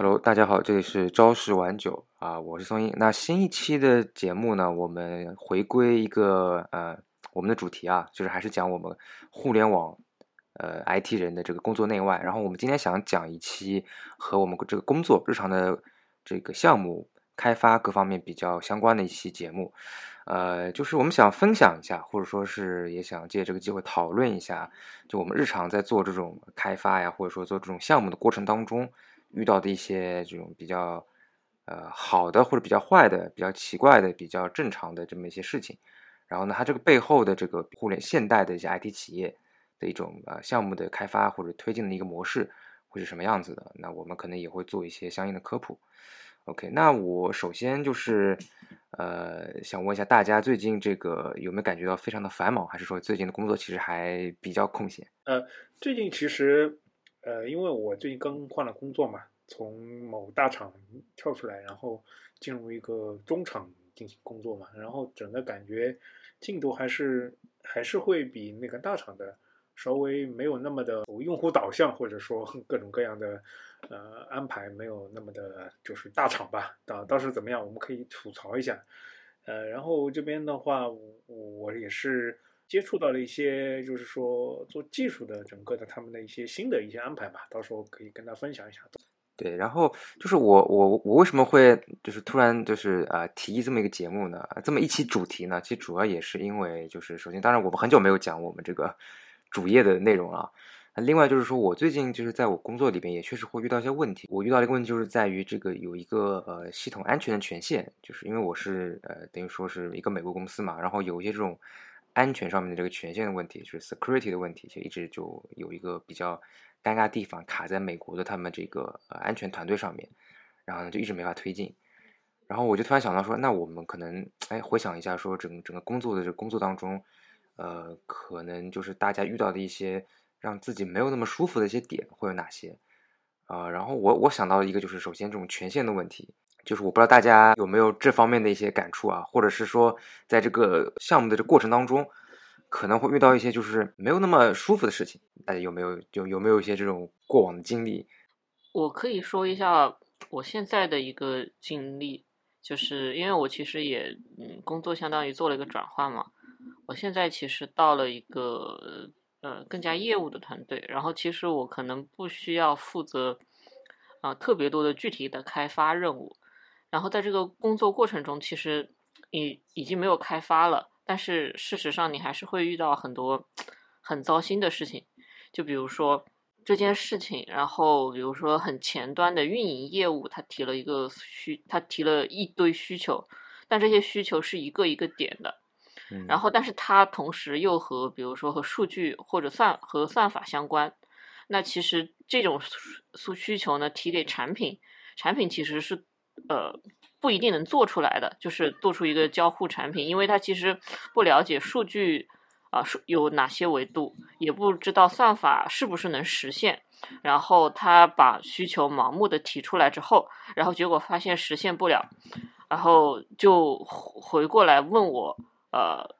Hello，大家好，这里是朝十晚九啊，我是松英。那新一期的节目呢，我们回归一个呃，我们的主题啊，就是还是讲我们互联网呃 IT 人的这个工作内外。然后我们今天想讲一期和我们这个工作日常的这个项目开发各方面比较相关的一期节目。呃，就是我们想分享一下，或者说是也想借这个机会讨论一下，就我们日常在做这种开发呀，或者说做这种项目的过程当中。遇到的一些这种比较呃好的或者比较坏的、比较奇怪的、比较正常的这么一些事情，然后呢，它这个背后的这个互联现代的一些 IT 企业的一种呃项目的开发或者推进的一个模式会是什么样子的？那我们可能也会做一些相应的科普。OK，那我首先就是呃想问一下大家，最近这个有没有感觉到非常的繁忙，还是说最近的工作其实还比较空闲？呃，最近其实。呃，因为我最近刚换了工作嘛，从某大厂跳出来，然后进入一个中厂进行工作嘛，然后整个感觉进度还是还是会比那个大厂的稍微没有那么的用户导向，或者说 各种各样的呃安排没有那么的，就是大厂吧。到到时怎么样，我们可以吐槽一下。呃，然后这边的话，我我也是。接触到了一些，就是说做技术的整个的他们的一些新的一些安排吧，到时候可以跟他分享一下。对，然后就是我我我为什么会就是突然就是呃提议这么一个节目呢？这么一期主题呢？其实主要也是因为就是首先，当然我们很久没有讲我们这个主页的内容了。另外就是说我最近就是在我工作里边也确实会遇到一些问题。我遇到一个问题就是在于这个有一个呃系统安全的权限，就是因为我是呃等于说是一个美国公司嘛，然后有一些这种。安全上面的这个权限的问题，就是 security 的问题，就一直就有一个比较尴尬地方卡在美国的他们这个呃安全团队上面，然后呢就一直没法推进。然后我就突然想到说，那我们可能哎回想一下，说整整个工作的这工作当中，呃，可能就是大家遇到的一些让自己没有那么舒服的一些点会有哪些啊？然后我我想到了一个，就是首先这种权限的问题。就是我不知道大家有没有这方面的一些感触啊，或者是说，在这个项目的这过程当中，可能会遇到一些就是没有那么舒服的事情，大家有没有就有没有一些这种过往的经历？我可以说一下我现在的一个经历，就是因为我其实也嗯工作相当于做了一个转换嘛，我现在其实到了一个呃更加业务的团队，然后其实我可能不需要负责啊特别多的具体的开发任务。然后在这个工作过程中，其实你已经没有开发了，但是事实上你还是会遇到很多很糟心的事情。就比如说这件事情，然后比如说很前端的运营业务，他提了一个需，他提了一堆需求，但这些需求是一个一个点的，然后但是它同时又和比如说和数据或者算和算法相关。那其实这种诉需求呢，提给产品，产品其实是。呃，不一定能做出来的，就是做出一个交互产品，因为他其实不了解数据啊，数有哪些维度，也不知道算法是不是能实现，然后他把需求盲目的提出来之后，然后结果发现实现不了，然后就回过来问我，呃，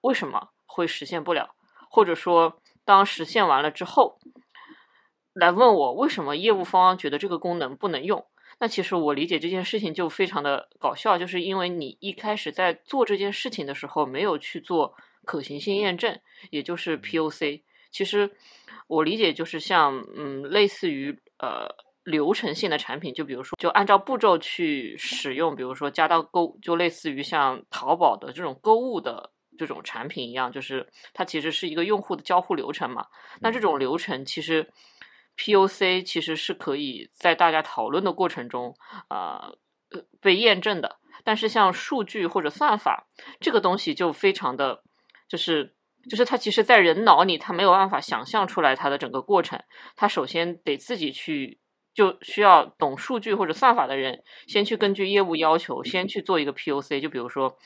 为什么会实现不了？或者说，当实现完了之后，来问我为什么业务方觉得这个功能不能用？那其实我理解这件事情就非常的搞笑，就是因为你一开始在做这件事情的时候没有去做可行性验证，也就是 POC。其实我理解就是像嗯，类似于呃流程性的产品，就比如说就按照步骤去使用，比如说加到购，就类似于像淘宝的这种购物的这种产品一样，就是它其实是一个用户的交互流程嘛。那这种流程其实。POC 其实是可以在大家讨论的过程中，啊，被验证的。但是像数据或者算法这个东西就非常的，就是就是它其实，在人脑里，它没有办法想象出来它的整个过程。它首先得自己去，就需要懂数据或者算法的人，先去根据业务要求，先去做一个 POC。就比如说，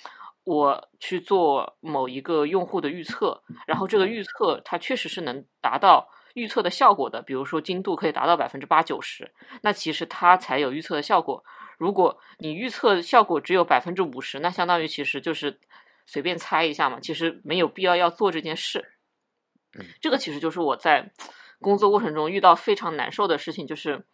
我去做某一个用户的预测，然后这个预测它确实是能达到。预测的效果的，比如说精度可以达到百分之八九十，那其实它才有预测的效果。如果你预测效果只有百分之五十，那相当于其实就是随便猜一下嘛，其实没有必要要做这件事。这个其实就是我在工作过程中遇到非常难受的事情，就是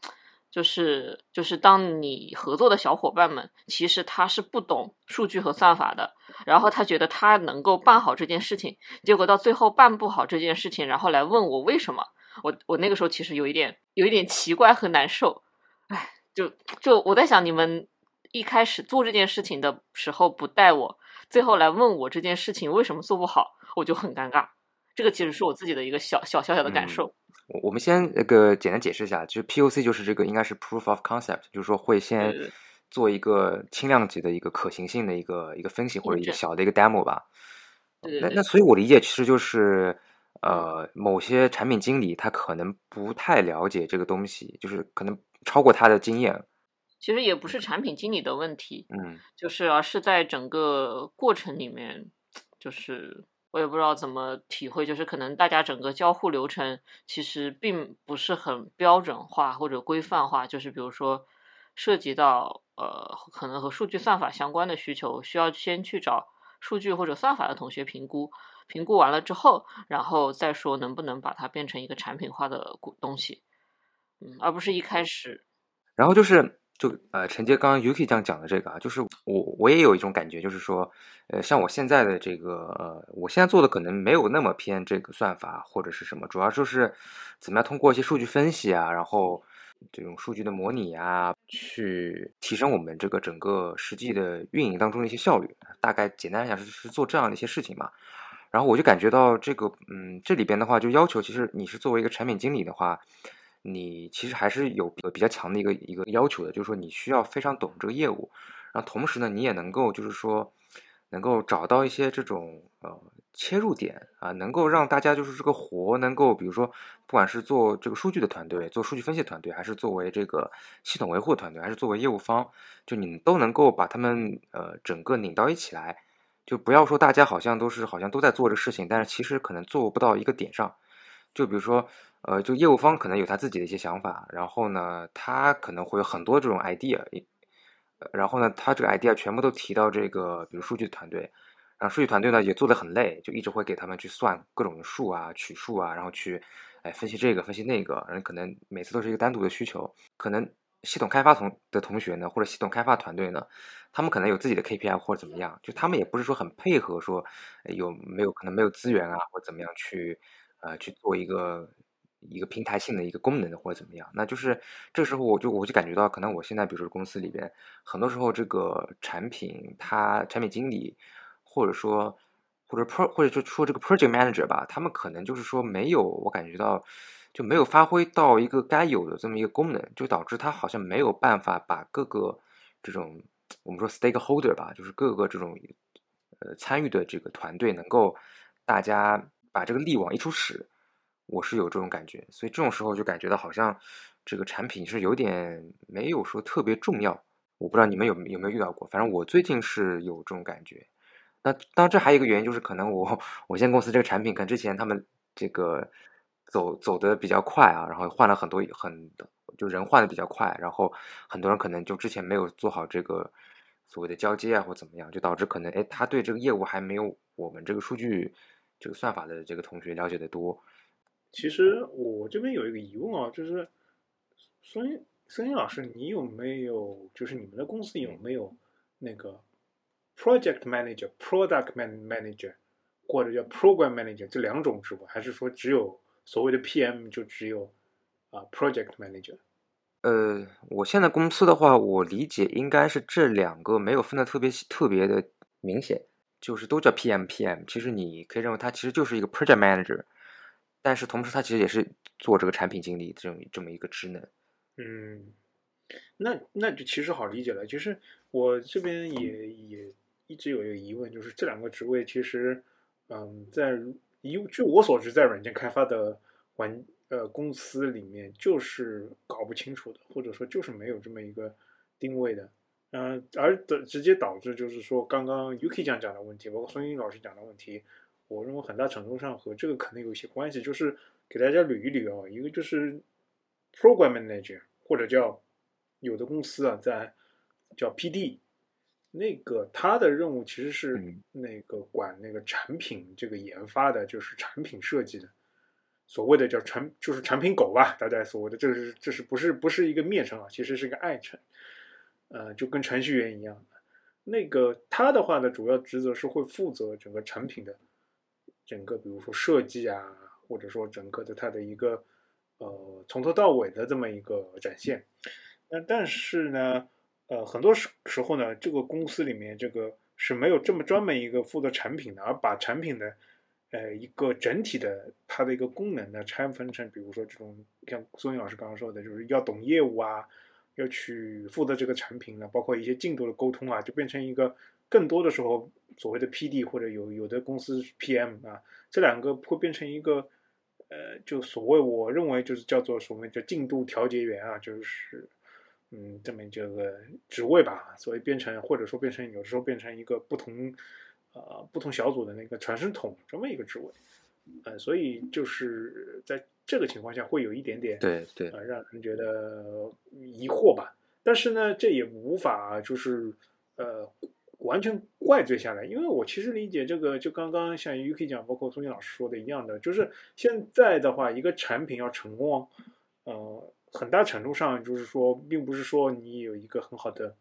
就是就是当你合作的小伙伴们，其实他是不懂数据和算法的，然后他觉得他能够办好这件事情，结果到最后办不好这件事情，然后来问我为什么。我我那个时候其实有一点有一点奇怪和难受，哎，就就我在想，你们一开始做这件事情的时候不带我，最后来问我这件事情为什么做不好，我就很尴尬。这个其实是我自己的一个小小小小的感受。我我们先那个简单解释一下，就是 POC 就是这个应该是 Proof of Concept，就是说会先做一个轻量级的一个可行性的一个一个分析或者一个小的一个 demo 吧。那那所以我理解其实就是。呃，某些产品经理他可能不太了解这个东西，就是可能超过他的经验。其实也不是产品经理的问题，嗯，就是而是在整个过程里面，就是我也不知道怎么体会，就是可能大家整个交互流程其实并不是很标准化或者规范化，就是比如说涉及到呃可能和数据算法相关的需求，需要先去找数据或者算法的同学评估。评估完了之后，然后再说能不能把它变成一个产品化的东西，嗯，而不是一开始。然后就是，就呃，承接刚刚 Yuki 这样讲的这个啊，就是我我也有一种感觉，就是说，呃，像我现在的这个，呃，我现在做的可能没有那么偏这个算法或者是什么，主要就是怎么样通过一些数据分析啊，然后这种数据的模拟啊，去提升我们这个整个实际的运营当中的一些效率。大概简单来讲是是做这样的一些事情嘛。然后我就感觉到这个，嗯，这里边的话就要求，其实你是作为一个产品经理的话，你其实还是有比较强的一个一个要求的，就是说你需要非常懂这个业务，然后同时呢，你也能够就是说能够找到一些这种呃切入点啊，能够让大家就是这个活能够，比如说不管是做这个数据的团队，做数据分析团队，还是作为这个系统维护团队，还是作为业务方，就你都能够把他们呃整个拧到一起来。就不要说大家好像都是好像都在做这事情，但是其实可能做不到一个点上。就比如说，呃，就业务方可能有他自己的一些想法，然后呢，他可能会有很多这种 idea，然后呢，他这个 idea 全部都提到这个，比如数据团队，然后数据团队呢也做得很累，就一直会给他们去算各种数啊、取数啊，然后去哎分析这个分析那个，然后可能每次都是一个单独的需求，可能。系统开发同的同学呢，或者系统开发团队呢，他们可能有自己的 KPI 或者怎么样，就他们也不是说很配合，说有没有可能没有资源啊，或者怎么样去呃去做一个一个平台性的一个功能的或者怎么样，那就是这时候我就我就感觉到，可能我现在比如说公司里边，很多时候这个产品它产品经理或者说或者 pro 或者就说这个 project manager 吧，他们可能就是说没有我感觉到。就没有发挥到一个该有的这么一个功能，就导致他好像没有办法把各个这种我们说 stakeholder 吧，就是各个这种呃参与的这个团队能够大家把这个力往一处使，我是有这种感觉，所以这种时候就感觉到好像这个产品是有点没有说特别重要，我不知道你们有有没有遇到过，反正我最近是有这种感觉。那当然这还有一个原因就是可能我 我现在公司这个产品，可能之前他们这个。走走的比较快啊，然后换了很多很就人换的比较快，然后很多人可能就之前没有做好这个所谓的交接啊或怎么样，就导致可能哎他对这个业务还没有我们这个数据这个算法的这个同学了解的多。其实我这边有一个疑问啊，就是孙孙英老师，你有没有就是你们的公司有没有那个 project manager、product man manager，或者叫 program manager 这两种职务，还是说只有？所谓的 PM 就只有啊，Project Manager。呃，我现在公司的话，我理解应该是这两个没有分的特别特别的明显，就是都叫 PM PM。其实你可以认为它其实就是一个 Project Manager，但是同时他其实也是做这个产品经理这种这么一个职能。嗯，那那就其实好理解了。其实我这边也也一直有一个疑问，就是这两个职位其实，嗯，在。以据我所知，在软件开发的环呃公司里面，就是搞不清楚的，或者说就是没有这么一个定位的，嗯，而的直接导致就是说，刚刚 UK 讲讲的问题，包括孙英老师讲的问题，我认为很大程度上和这个可能有一些关系，就是给大家捋一捋啊，一个就是 program manager 或者叫有的公司啊，在叫 PD。那个他的任务其实是那个管那个产品这个研发的，就是产品设计的。所谓的叫产就是产品狗吧，大家所谓的这是这是不是不是一个蔑称啊，其实是个爱称，呃，就跟程序员一样。那个他的话呢，主要职责是会负责整个产品的整个，比如说设计啊，或者说整个的它的一个呃从头到尾的这么一个展现。那但是呢，呃，很多时时候呢，这个公司里面这个是没有这么专门一个负责产品的，而把产品的呃一个整体的它的一个功能呢拆分成，比如说这种像孙颖老师刚刚说的，就是要懂业务啊。要去负责这个产品呢，包括一些进度的沟通啊，就变成一个更多的时候所谓的 PD 或者有有的公司 PM 啊，这两个会变成一个呃，就所谓我认为就是叫做所谓叫进度调节员啊，就是嗯这么这个职位吧，所以变成或者说变成有时候变成一个不同呃不同小组的那个传声筒这么一个职位，呃，所以就是在。这个情况下会有一点点对对啊，让人觉得疑惑吧。但是呢，这也无法就是呃完全怪罪下来，因为我其实理解这个，就刚刚像 UK 讲，包括苏静老师说的一样的，就是现在的话，一个产品要成功，呃，很大程度上就是说，并不是说你有一个很好的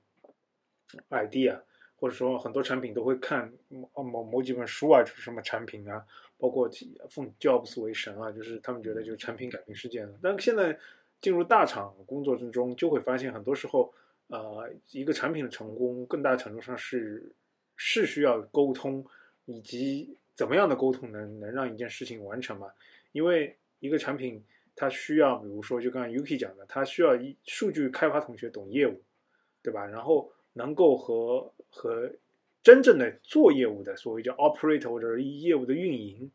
idea，或者说很多产品都会看某某某几本书啊，就是什么产品啊。包括奉 Jobs 为神啊，就是他们觉得就是产品改变世界了。但现在进入大厂工作之中，就会发现很多时候，呃，一个产品的成功，更大程度上是是需要沟通，以及怎么样的沟通能能让一件事情完成嘛？因为一个产品它需要，比如说就刚才 Yuki 讲的，它需要一数据开发同学懂业务，对吧？然后能够和和。真正的做业务的，所谓叫 operator 或者业务的运营，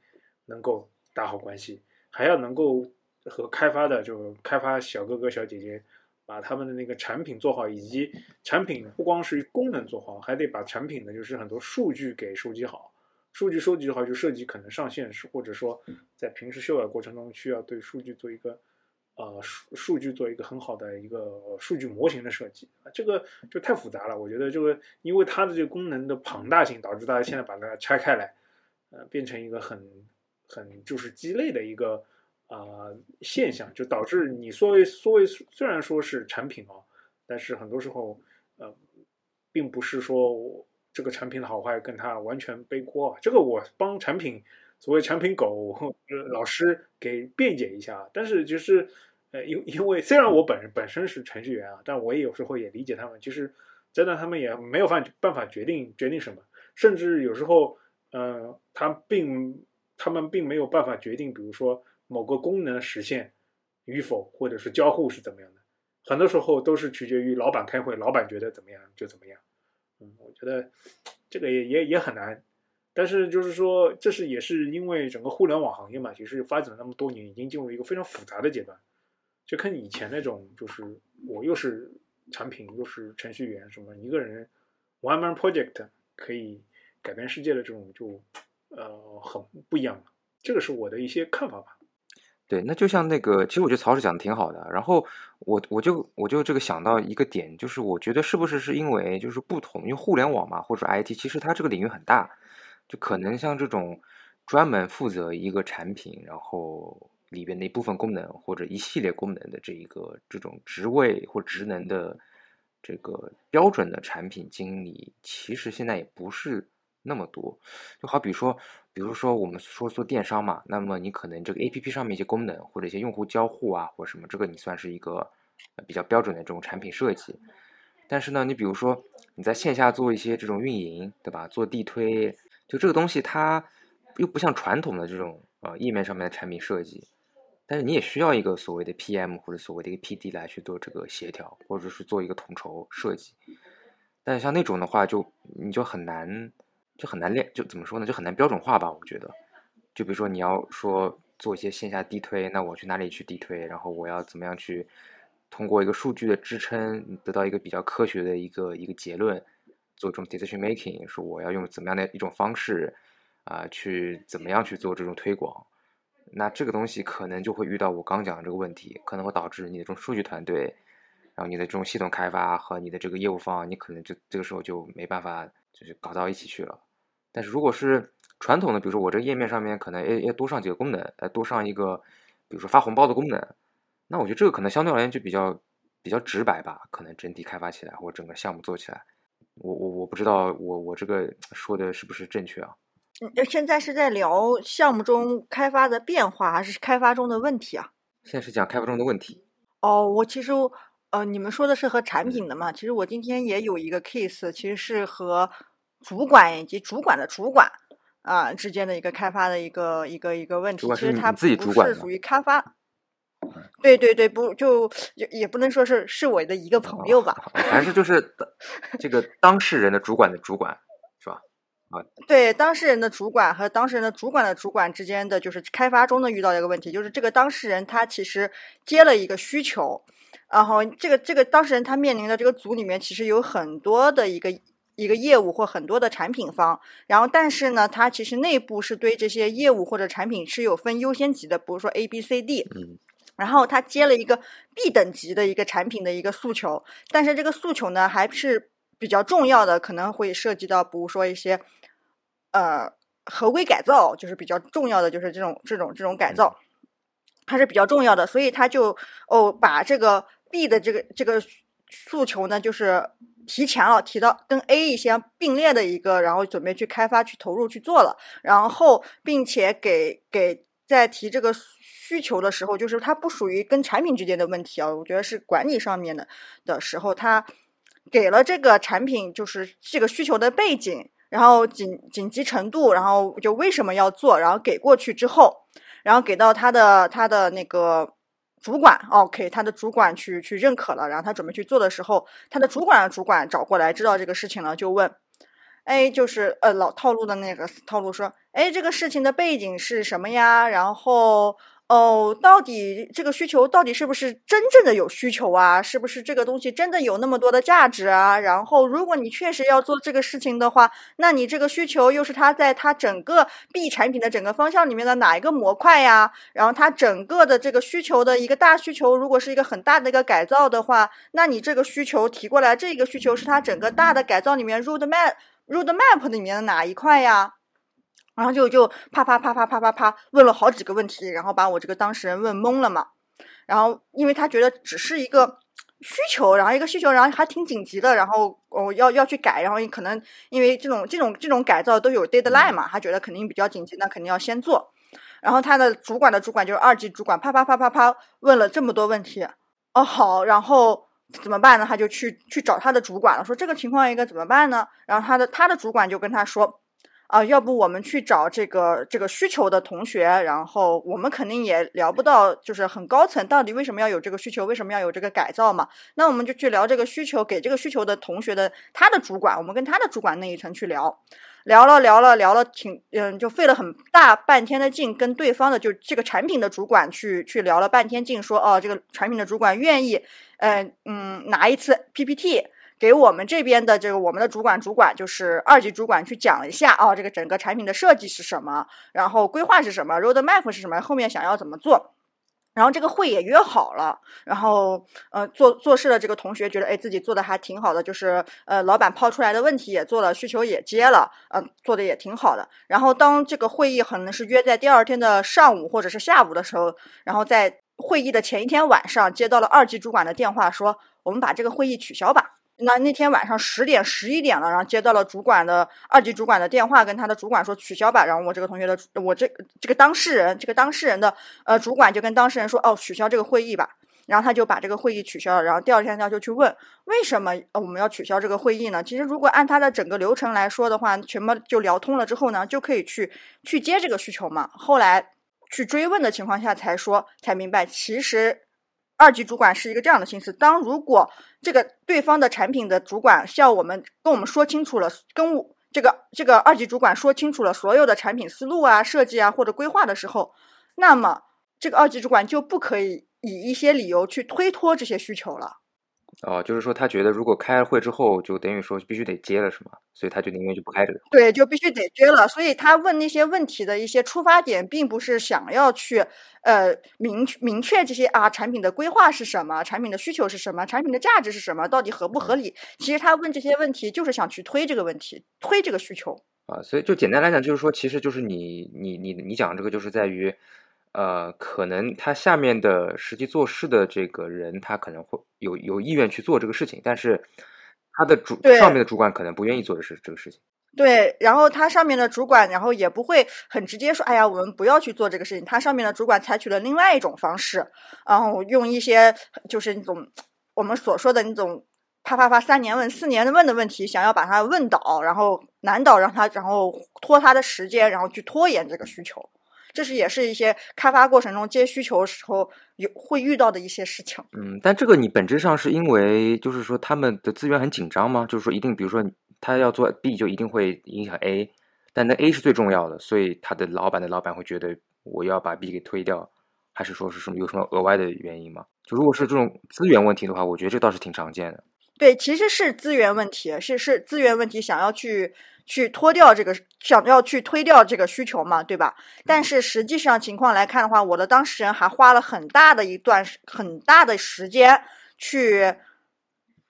能够打好关系，还要能够和开发的就开发小哥哥小姐姐，把他们的那个产品做好，以及产品不光是功能做好，还得把产品的就是很多数据给收集好。数据收集好就涉及可能上线是，或者说在平时修改过程中需要对数据做一个。呃，数数据做一个很好的一个数据模型的设计啊，这个就太复杂了。我觉得这个，因为它的这个功能的庞大性，导致大家现在把它拆开来，呃，变成一个很很就是鸡肋的一个啊现象，就导致你作为作为虽然说是产品啊，但是很多时候呃，并不是说这个产品的好坏跟它完全背锅。这个我帮产品所谓产品狗老师给辩解一下，但是就是。呃，因因为虽然我本本身是程序员啊，但我也有时候也理解他们。其实，真的他们也没有办办法决定决定什么，甚至有时候，呃，他并他们并没有办法决定，比如说某个功能实现与否，或者是交互是怎么样的。很多时候都是取决于老板开会，老板觉得怎么样就怎么样。嗯，我觉得这个也也也很难。但是就是说，这是也是因为整个互联网行业嘛，其实发展了那么多年，已经进入一个非常复杂的阶段。就看以前那种，就是我又是产品又是程序员，什么一个人 one man project 可以改变世界的这种，就呃很不一样了。这个是我的一些看法吧。对，那就像那个，其实我觉得曹老师讲的挺好的。然后我我就我就这个想到一个点，就是我觉得是不是是因为就是不同，因为互联网嘛，或者 IT，其实它这个领域很大，就可能像这种专门负责一个产品，然后。里边的一部分功能或者一系列功能的这一个这种职位或职能的这个标准的产品经理，其实现在也不是那么多。就好比说，比如说我们说做电商嘛，那么你可能这个 A P P 上面一些功能或者一些用户交互啊，或者什么，这个你算是一个比较标准的这种产品设计。但是呢，你比如说你在线下做一些这种运营，对吧？做地推，就这个东西它又不像传统的这种呃页面上面的产品设计。但是你也需要一个所谓的 PM 或者所谓的一个 PD 来去做这个协调，或者是做一个统筹设计。但像那种的话，就你就很难，就很难练，就怎么说呢？就很难标准化吧？我觉得，就比如说你要说做一些线下地推，那我去哪里去地推？然后我要怎么样去通过一个数据的支撑，得到一个比较科学的一个一个结论，做这种 decision making，说我要用怎么样的一种方式啊，去怎么样去做这种推广？那这个东西可能就会遇到我刚讲的这个问题，可能会导致你的这种数据团队，然后你的这种系统开发和你的这个业务方，你可能就这个时候就没办法就是搞到一起去了。但是如果是传统的，比如说我这个页面上面可能要要多上几个功能，呃，多上一个比如说发红包的功能，那我觉得这个可能相对而言就比较比较直白吧，可能整体开发起来或者整个项目做起来，我我我不知道我我这个说的是不是正确啊？嗯，现在是在聊项目中开发的变化，还是开发中的问题啊？现在是讲开发中的问题。哦，我其实呃，你们说的是和产品的嘛？其实我今天也有一个 case，其实是和主管以及主管的主管啊之间的一个开发的一个一个一个问题。其实它不是属于开发。对对对，不就也也不能说是是我的一个朋友吧？还是就是这个当事人的主管的主管是吧？啊，对，当事人的主管和当事人的主管的主管之间的就是开发中的遇到一个问题，就是这个当事人他其实接了一个需求，然后这个这个当事人他面临的这个组里面其实有很多的一个一个业务或很多的产品方，然后但是呢，它其实内部是对这些业务或者产品是有分优先级的，比如说 A、B、C、D，嗯，然后它接了一个 B 等级的一个产品的一个诉求，但是这个诉求呢还是比较重要的，可能会涉及到比如说一些。呃，合规改造就是比较重要的，就是这种这种这种改造，它是比较重要的。所以他就哦，把这个 B 的这个这个诉求呢，就是提前了，提到跟 A 一些并列的一个，然后准备去开发、去投入去做了。然后，并且给给在提这个需求的时候，就是它不属于跟产品之间的问题啊，我觉得是管理上面的的时候，他给了这个产品就是这个需求的背景。然后紧紧急程度，然后就为什么要做，然后给过去之后，然后给到他的他的那个主管，OK，他的主管去去认可了，然后他准备去做的时候，他的主管的主管找过来知道这个事情了，就问，哎，就是呃老套路的那个套路说，哎，这个事情的背景是什么呀？然后。哦，到底这个需求到底是不是真正的有需求啊？是不是这个东西真的有那么多的价值啊？然后，如果你确实要做这个事情的话，那你这个需求又是它在它整个 B 产品的整个方向里面的哪一个模块呀？然后，它整个的这个需求的一个大需求，如果是一个很大的一个改造的话，那你这个需求提过来，这个需求是它整个大的改造里面 road map road map 里面的哪一块呀？然后就就啪啪啪啪啪啪啪问了好几个问题，然后把我这个当事人问懵了嘛。然后因为他觉得只是一个需求，然后一个需求，然后还挺紧急的，然后哦要要去改，然后可能因为这种这种这种改造都有 deadline 嘛，他觉得肯定比较紧急，那肯定要先做。然后他的主管的主管就是二级主管，啪啪啪啪啪问了这么多问题。哦好，然后怎么办呢？他就去去找他的主管了，说这个情况应该怎么办呢？然后他的他的主管就跟他说。啊，要不我们去找这个这个需求的同学，然后我们肯定也聊不到，就是很高层到底为什么要有这个需求，为什么要有这个改造嘛？那我们就去聊这个需求，给这个需求的同学的他的主管，我们跟他的主管那一层去聊，聊了聊了聊了，挺嗯，就费了很大半天的劲，跟对方的就这个产品的主管去去聊了半天劲，说哦，这个产品的主管愿意，嗯嗯，拿一次 PPT。给我们这边的这个我们的主管主管就是二级主管去讲一下啊，这个整个产品的设计是什么，然后规划是什么，road map 是什么，后面想要怎么做，然后这个会也约好了，然后呃做做事的这个同学觉得哎自己做的还挺好的，就是呃老板抛出来的问题也做了，需求也接了，嗯做的也挺好的。然后当这个会议可能是约在第二天的上午或者是下午的时候，然后在会议的前一天晚上接到了二级主管的电话，说我们把这个会议取消吧。那那天晚上十点十一点了，然后接到了主管的二级主管的电话，跟他的主管说取消吧。然后我这个同学的我这这个当事人，这个当事人的呃主管就跟当事人说哦取消这个会议吧。然后他就把这个会议取消了。然后第二天他就去问为什么我们要取消这个会议呢？其实如果按他的整个流程来说的话，全部就聊通了之后呢，就可以去去接这个需求嘛。后来去追问的情况下才说才明白，其实。二级主管是一个这样的心思：当如果这个对方的产品的主管向我们跟我们说清楚了，跟我这个这个二级主管说清楚了所有的产品思路啊、设计啊或者规划的时候，那么这个二级主管就不可以以一些理由去推脱这些需求了。哦，就是说他觉得如果开了会之后，就等于说必须得接了，是吗？所以他就宁愿就不开这个。对，就必须得接了。所以他问那些问题的一些出发点，并不是想要去呃明明确这些啊产品的规划是什么，产品的需求是什么，产品的价值是什么，到底合不合理？其实他问这些问题，就是想去推这个问题，推这个需求。啊，所以就简单来讲，就是说，其实就是你你你你讲这个，就是在于。呃，可能他下面的实际做事的这个人，他可能会有有意愿去做这个事情，但是他的主对上面的主管可能不愿意做的是这个事情。对，然后他上面的主管，然后也不会很直接说，哎呀，我们不要去做这个事情。他上面的主管采取了另外一种方式，然后用一些就是那种我们所说的那种啪啪啪三年问四年的问的问题，想要把他问倒，然后难倒，让他然后拖他的时间，然后去拖延这个需求。这是也是一些开发过程中接需求的时候有会遇到的一些事情。嗯，但这个你本质上是因为就是说他们的资源很紧张吗？就是说一定，比如说他要做 B 就一定会影响 A，但那 A 是最重要的，所以他的老板的老板会觉得我要把 B 给推掉，还是说是什么有什么额外的原因吗？就如果是这种资源问题的话，我觉得这倒是挺常见的。对，其实是资源问题，是是资源问题，想要去去脱掉这个，想要去推掉这个需求嘛，对吧？但是实际上情况来看的话，我的当事人还花了很大的一段很大的时间去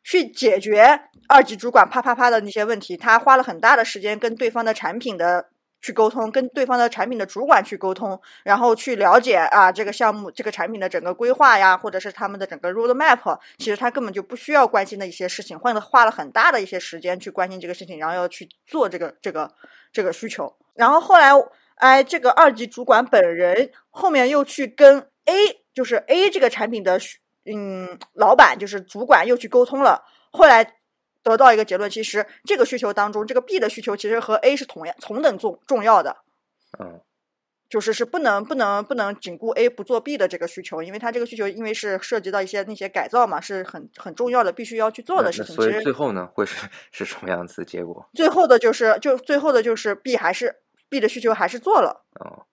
去解决二级主管啪啪啪的那些问题，他花了很大的时间跟对方的产品的。去沟通，跟对方的产品的主管去沟通，然后去了解啊这个项目、这个产品的整个规划呀，或者是他们的整个 roadmap，其实他根本就不需要关心的一些事情，或者花了很大的一些时间去关心这个事情，然后要去做这个这个这个需求。然后后来，哎，这个二级主管本人后面又去跟 A，就是 A 这个产品的嗯老板，就是主管又去沟通了，后来。得到一个结论，其实这个需求当中，这个 B 的需求其实和 A 是同样同等重重要的，嗯，就是是不能不能不能仅顾 A 不做 B 的这个需求，因为它这个需求因为是涉及到一些那些改造嘛，是很很重要的，必须要去做的事情。所以最后呢，会是是什么样子的结果？最后的就是就最后的就是 B 还是 B 的需求还是做了，哦，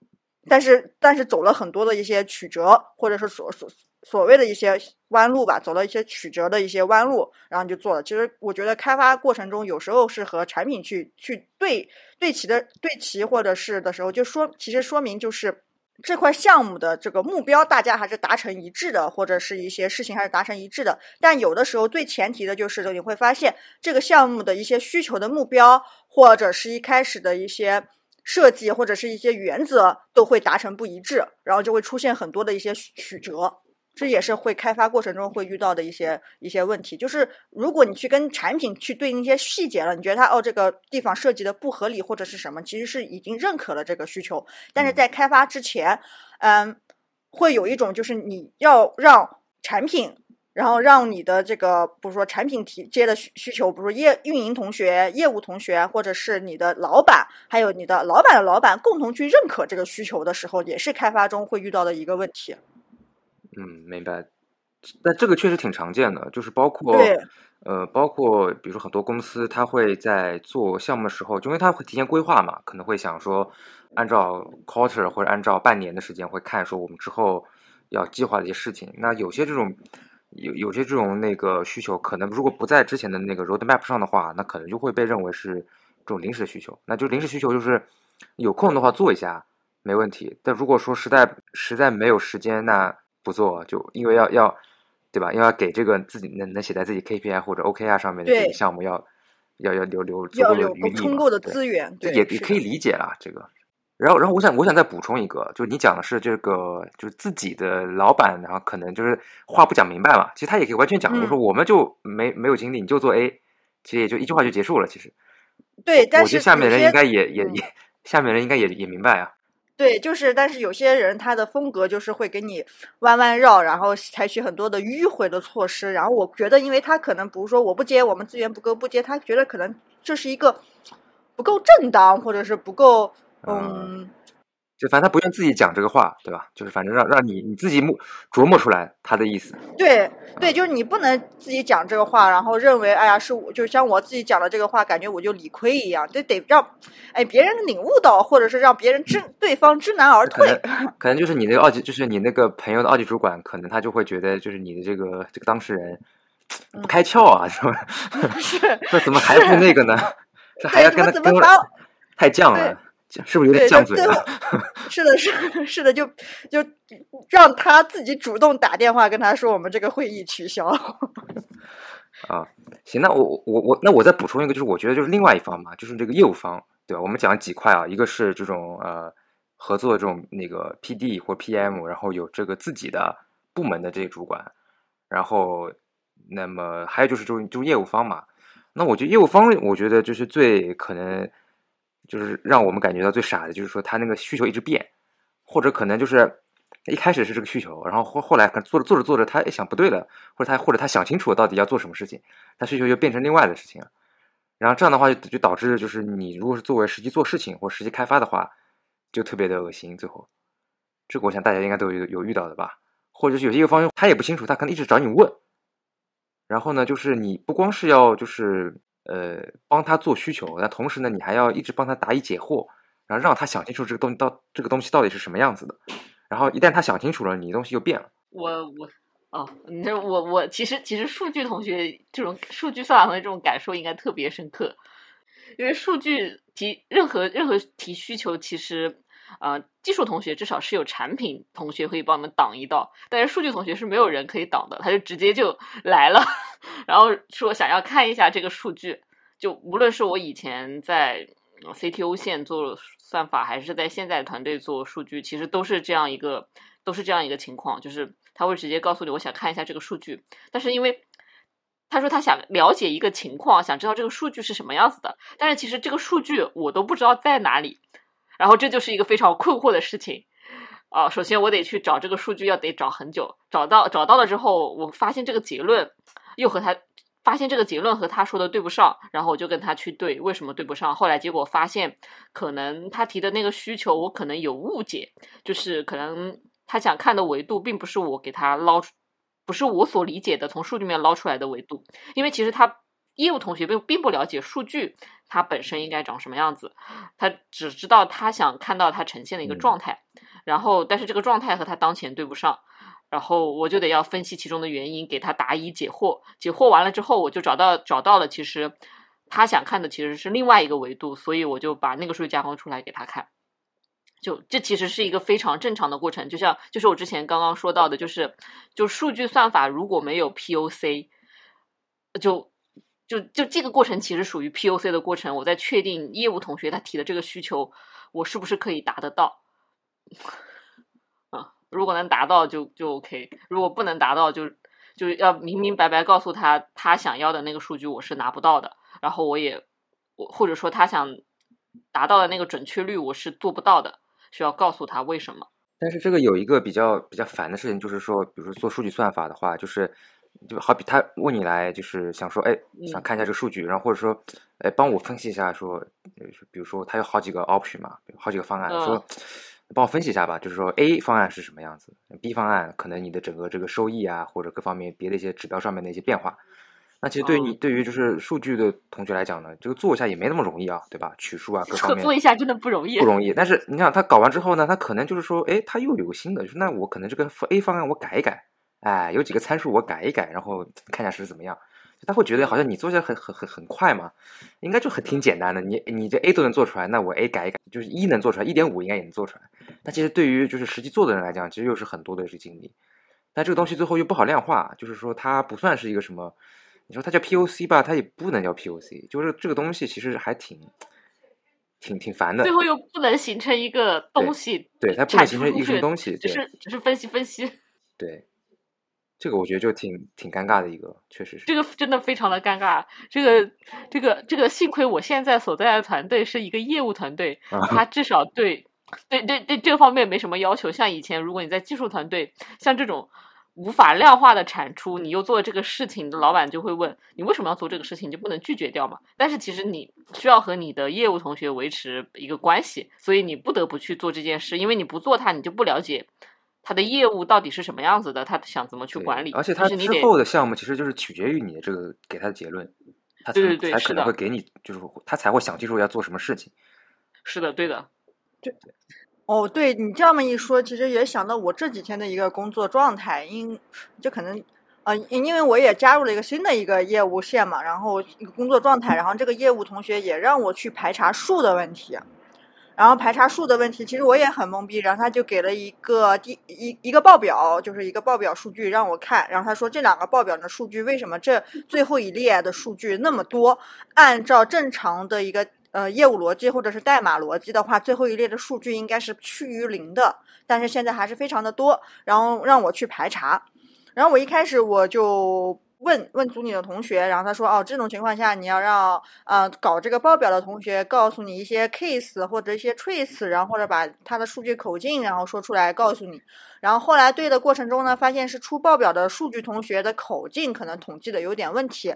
但是但是走了很多的一些曲折，或者是所所。所谓的一些弯路吧，走了一些曲折的一些弯路，然后就做了。其实我觉得开发过程中有时候是和产品去去对对齐的对齐，或者是的时候，就说其实说明就是这块项目的这个目标大家还是达成一致的，或者是一些事情还是达成一致的。但有的时候最前提的就是你会发现这个项目的一些需求的目标，或者是一开始的一些设计或者是一些原则都会达成不一致，然后就会出现很多的一些曲折。这也是会开发过程中会遇到的一些一些问题，就是如果你去跟产品去对应一些细节了，你觉得它哦这个地方设计的不合理或者是什么，其实是已经认可了这个需求，但是在开发之前，嗯，会有一种就是你要让产品，然后让你的这个比如说产品提接的需需求，比如说业运营同学、业务同学，或者是你的老板，还有你的老板的老板共同去认可这个需求的时候，也是开发中会遇到的一个问题。嗯，明白。但这个确实挺常见的，就是包括呃，包括比如说很多公司，他会在做项目的时候，就因为他会提前规划嘛，可能会想说，按照 quarter 或者按照半年的时间，会看说我们之后要计划的一些事情。那有些这种有有些这种那个需求，可能如果不在之前的那个 roadmap 上的话，那可能就会被认为是这种临时需求。那就临时需求就是有空的话做一下没问题，但如果说实在实在没有时间，那不做就因为要要，对吧？因为要给这个自己能能写在自己 KPI 或者 OKR 上面的这个项目要要要留留足够的余力充够的资源，也也可以理解啦。这个，然后然后我想我想再补充一个，就是你讲的是这个，就是自己的老板，然后可能就是话不讲明白嘛。其实他也可以完全讲，就说我们就没没有精力，你就做 A，其实也就一句话就结束了。其实，对，但是我觉得下面人应该也也也，下面人应该也也明白啊。对，就是，但是有些人他的风格就是会给你弯弯绕，然后采取很多的迂回的措施。然后我觉得，因为他可能，不是说我不接，我们资源不够不接，他觉得可能这是一个不够正当，或者是不够，嗯。就反正他不愿自己讲这个话，对吧？就是反正让让你你自己摸琢磨出来他的意思。对对，就是你不能自己讲这个话，然后认为哎呀是我，就像我自己讲的这个话，感觉我就理亏一样，就得让哎别人领悟到，或者是让别人知对方知难而退。可能就是你那个二级，就是你那个朋友的二级主管，可能他就会觉得就是你的这个这个当事人不开窍啊，是吧？是，这怎么还不那个呢？这还要跟他跟太犟了。是不是有点犟嘴了？是的，是是的，就就让他自己主动打电话跟他说，我们这个会议取消。啊，行，那我我我那我再补充一个，就是我觉得就是另外一方嘛，就是这个业务方，对吧？我们讲了几块啊，一个是这种呃合作的这种那个 PD 或 PM，然后有这个自己的部门的这些主管，然后那么还有就是就就业务方嘛。那我觉得业务方，我觉得就是最可能就是让我们感觉到最傻的，就是说他那个需求一直变，或者可能就是一开始是这个需求，然后后后来可能做着做着做着，他一想不对了，或者他或者他想清楚到底要做什么事情，他需求就变成另外的事情了。然后这样的话就就导致就是你如果是作为实际做事情或实际开发的话，就特别的恶心。最后，这个我想大家应该都有有遇到的吧？或者是有些业务方他也不清楚，他可能一直找你问。然后呢，就是你不光是要就是呃帮他做需求，那同时呢，你还要一直帮他答疑解惑，然后让他想清楚这个东西到这个东西到底是什么样子的。然后一旦他想清楚了，你东西就变了。我我哦，你这我我其实其实数据同学这种数据算法的这种感受应该特别深刻，因为数据提任何任何提需求，其实。呃，技术同学至少是有产品同学可以帮我们挡一道，但是数据同学是没有人可以挡的，他就直接就 来了，然后说想要看一下这个数据。就无论是我以前在 CTO 线做算法，还是在现在团队做数据，其实都是这样一个，都是这样一个情况，就是他会直接告诉你，我想看一下这个数据。但是因为他说他想了解一个情况，想知道这个数据是什么样子的，但是其实这个数据我都不知道在哪里。然后这就是一个非常困惑的事情，啊，首先我得去找这个数据，要得找很久，找到找到了之后，我发现这个结论又和他发现这个结论和他说的对不上，然后我就跟他去对，为什么对不上？后来结果发现，可能他提的那个需求我可能有误解，就是可能他想看的维度并不是我给他捞出，不是我所理解的从数据面捞出来的维度，因为其实他。业务同学并并不了解数据，它本身应该长什么样子，他只知道他想看到它呈现的一个状态，然后但是这个状态和他当前对不上，然后我就得要分析其中的原因，给他答疑解惑，解惑完了之后，我就找到找到了，其实他想看的其实是另外一个维度，所以我就把那个数据加工出来给他看，就这其实是一个非常正常的过程，就像就是我之前刚刚说到的，就是就数据算法如果没有 POC，就。就就这个过程其实属于 POC 的过程，我在确定业务同学他提的这个需求，我是不是可以达得到？啊，如果能达到就就 OK，如果不能达到就就要明明白白告诉他他想要的那个数据我是拿不到的，然后我也我或者说他想达到的那个准确率我是做不到的，需要告诉他为什么。但是这个有一个比较比较烦的事情，就是说，比如说做数据算法的话，就是。就好比他问你来，就是想说，哎，想看一下这个数据，然后或者说，哎，帮我分析一下，说，比如说他有好几个 option 嘛，好几个方案，说，帮我分析一下吧，就是说 A 方案是什么样子，B 方案可能你的整个这个收益啊，或者各方面别的一些指标上面的一些变化，那其实对于你对于就是数据的同学来讲呢，这个做一下也没那么容易啊，对吧？取数啊，各方面做一下真的不容易，不容易。但是你想他搞完之后呢，他可能就是说，哎，他又有个新的，就是那我可能这个 A 方案我改一改。哎，有几个参数我改一改，然后看一下是怎么样。他会觉得好像你做起来很很很很快嘛，应该就很挺简单的。你你这 A 都能做出来，那我 A 改一改，就是一能做出来，一点五应该也能做出来。但其实对于就是实际做的人来讲，其实又是很多的是精力。但这个东西最后又不好量化，就是说它不算是一个什么，你说它叫 POC 吧，它也不能叫 POC，就是这个东西其实还挺挺挺烦的。最后又不能形成一个东西，对它不能形成一个什么东西，只是只是分析分析。对。这个我觉得就挺挺尴尬的一个，确实是。这个真的非常的尴尬。这个这个这个，幸亏我现在所在的团队是一个业务团队，他至少对对对对这方面没什么要求。像以前，如果你在技术团队，像这种无法量化的产出，你又做这个事情，老板就会问你为什么要做这个事情，你就不能拒绝掉嘛？但是其实你需要和你的业务同学维持一个关系，所以你不得不去做这件事，因为你不做它，你就不了解。他的业务到底是什么样子的？他想怎么去管理？而且他之后的项目其实就是取决于你的这个给他的结论，他才才可能会给你，就是他才会想清楚要做什么事情。是的，对的。对。哦，对你这么一说，其实也想到我这几天的一个工作状态，因就可能呃，因为我也加入了一个新的一个业务线嘛，然后一个工作状态，然后这个业务同学也让我去排查数的问题。然后排查数的问题，其实我也很懵逼。然后他就给了一个第一一个报表，就是一个报表数据让我看。然后他说这两个报表的数据为什么这最后一列的数据那么多？按照正常的一个呃业务逻辑或者是代码逻辑的话，最后一列的数据应该是趋于零的，但是现在还是非常的多，然后让我去排查，然后我一开始我就。问问组里的同学，然后他说：“哦，这种情况下，你要让呃搞这个报表的同学告诉你一些 case 或者一些 trace，然后或者把他的数据口径然后说出来告诉你。然后后来对的过程中呢，发现是出报表的数据同学的口径可能统计的有点问题。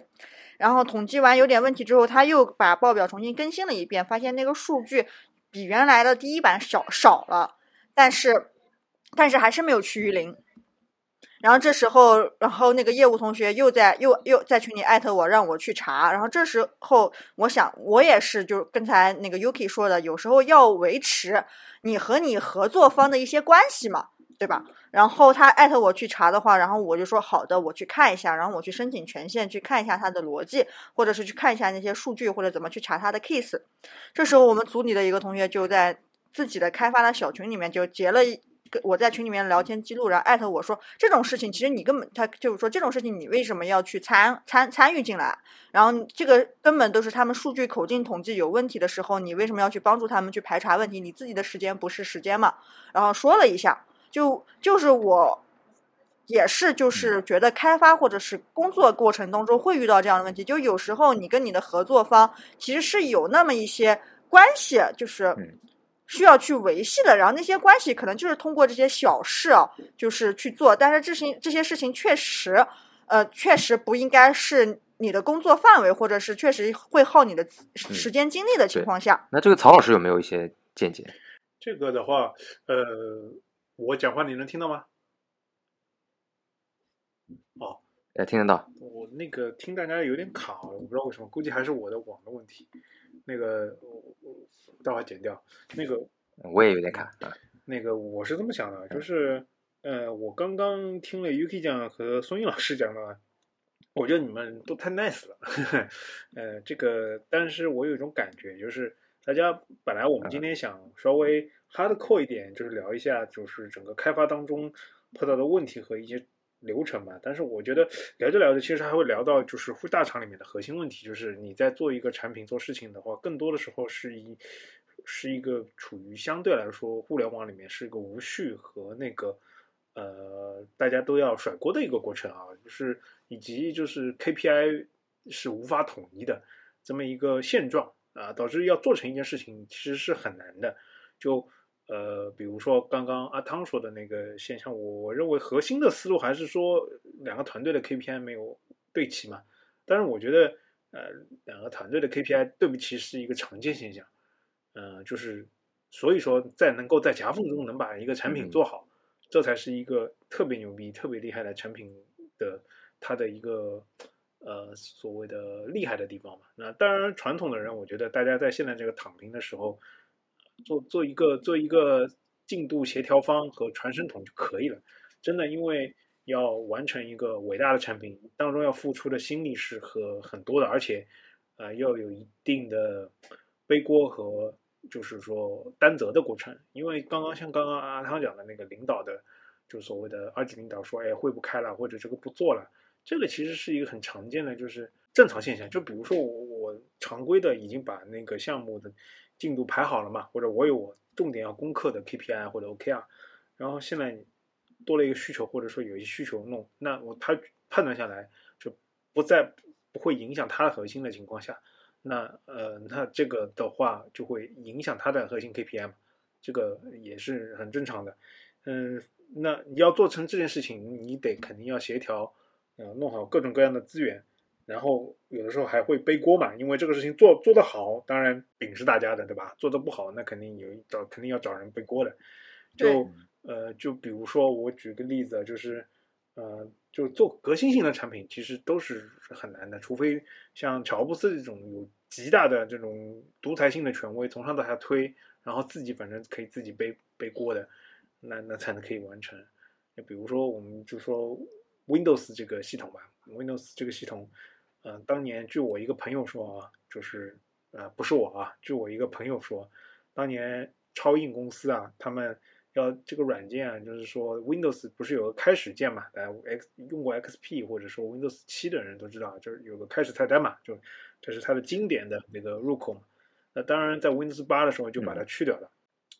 然后统计完有点问题之后，他又把报表重新更新了一遍，发现那个数据比原来的第一版少少了，但是但是还是没有趋于零。”然后这时候，然后那个业务同学又在又又在群里艾特我，让我去查。然后这时候，我想我也是，就是刚才那个 Yuki 说的，有时候要维持你和你合作方的一些关系嘛，对吧？然后他艾特我去查的话，然后我就说好的，我去看一下，然后我去申请权限去看一下他的逻辑，或者是去看一下那些数据，或者怎么去查他的 case。这时候我们组里的一个同学就在自己的开发的小群里面就截了。我在群里面聊天记录，然后艾特我说这种事情，其实你根本他就是说这种事情，你为什么要去参参参与进来？然后这个根本都是他们数据口径统计有问题的时候，你为什么要去帮助他们去排查问题？你自己的时间不是时间嘛？然后说了一下，就就是我也是就是觉得开发或者是工作过程当中会遇到这样的问题，就有时候你跟你的合作方其实是有那么一些关系，就是。需要去维系的，然后那些关系可能就是通过这些小事啊，就是去做。但是这些这些事情确实，呃，确实不应该是你的工作范围，或者是确实会耗你的时间精力的情况下。那这个曹老师有没有一些见解？这个的话，呃，我讲话你能听到吗？哦，哎，听得到。我那个听大家有点卡，我不知道为什么，估计还是我的网的问题。那个我我待会儿剪掉。那个我也有点卡。那个我是这么想的，就是呃，我刚刚听了 UK 讲和孙毅老师讲的，我觉得你们都太 nice 了。呃，这个，但是我有一种感觉，就是大家本来我们今天想稍微 hardcore 一点，就是聊一下，就是整个开发当中碰到的问题和一些。流程嘛，但是我觉得聊着聊着，其实还会聊到就是大厂里面的核心问题，就是你在做一个产品做事情的话，更多的时候是一是一个处于相对来说互联网里面是一个无序和那个呃大家都要甩锅的一个过程啊，就是以及就是 KPI 是无法统一的这么一个现状啊，导致要做成一件事情其实是很难的，就。呃，比如说刚刚阿汤说的那个现象，我我认为核心的思路还是说两个团队的 KPI 没有对齐嘛。但是我觉得，呃，两个团队的 KPI 对不齐是一个常见现象。嗯，就是所以说，在能够在夹缝中能把一个产品做好，这才是一个特别牛逼、特别厉害的产品的它的一个呃所谓的厉害的地方嘛。那当然，传统的人，我觉得大家在现在这个躺平的时候。做做一个做一个进度协调方和传声筒就可以了，真的，因为要完成一个伟大的产品，当中要付出的心力是和很多的，而且，呃，要有一定的背锅和就是说担责的过程。因为刚刚像刚刚阿汤讲的那个领导的，就所谓的二级领导说，哎，会不开了，或者这个不做了，这个其实是一个很常见的，就是正常现象。就比如说我我常规的已经把那个项目的。进度排好了嘛？或者我有我重点要攻克的 KPI 或者 OKR，然后现在多了一个需求，或者说有一些需求弄，那我他判断下来就不再不会影响他的核心的情况下，那呃那这个的话就会影响他的核心 KPI？这个也是很正常的。嗯，那你要做成这件事情，你得肯定要协调，呃，弄好各种各样的资源。然后有的时候还会背锅嘛，因为这个事情做做得好，当然饼是大家的，对吧？做得不好，那肯定有找肯定要找人背锅的。就呃，就比如说我举个例子，就是呃，就做革新性的产品，其实都是很难的，除非像乔布斯这种有极大的这种独裁性的权威，从上到下推，然后自己反正可以自己背背锅的，那那才能可以完成。就比如说，我们就说 Windows 这个系统吧，Windows 这个系统。嗯，当年据我一个朋友说啊，就是呃，不是我啊，据我一个朋友说，当年超印公司啊，他们要这个软件啊，就是说 Windows 不是有个开始键嘛？大家 X 用过 XP 或者说 Windows 七的人都知道，就是有个开始菜单嘛，就这是它的经典的那个入口嘛。那当然在 Windows 八的时候就把它嗯去掉了，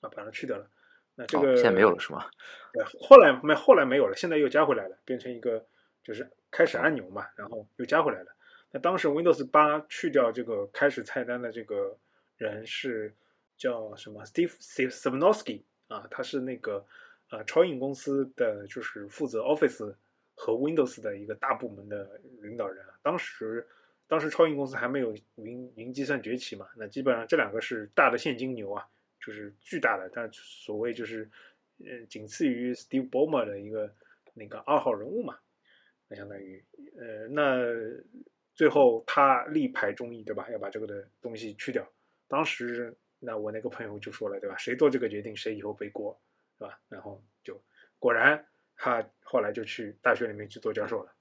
啊，把它去掉了。那这哦个、现在没有了是吗？对，后来没后来没有了，现在又加回来了，变成一个就是开始按钮嘛，然后又加回来了。那当时 Windows 八去掉这个开始菜单的这个人是叫什么 Steve Steve Sivnowski 啊，他是那个呃超印公司的就是负责 Office 和 Windows 的一个大部门的领导人啊。当时当时超印公司还没有云云计算崛起嘛，那基本上这两个是大的现金牛啊，就是巨大的，但所谓就是呃仅次于 Steve Ballmer 的一个那个二号人物嘛。那相当于呃，那最后他力排众议，对吧？要把这个的东西去掉。当时那我那个朋友就说了，对吧？谁做这个决定，谁以后背锅，是吧？然后就果然他后来就去大学里面去做教授了，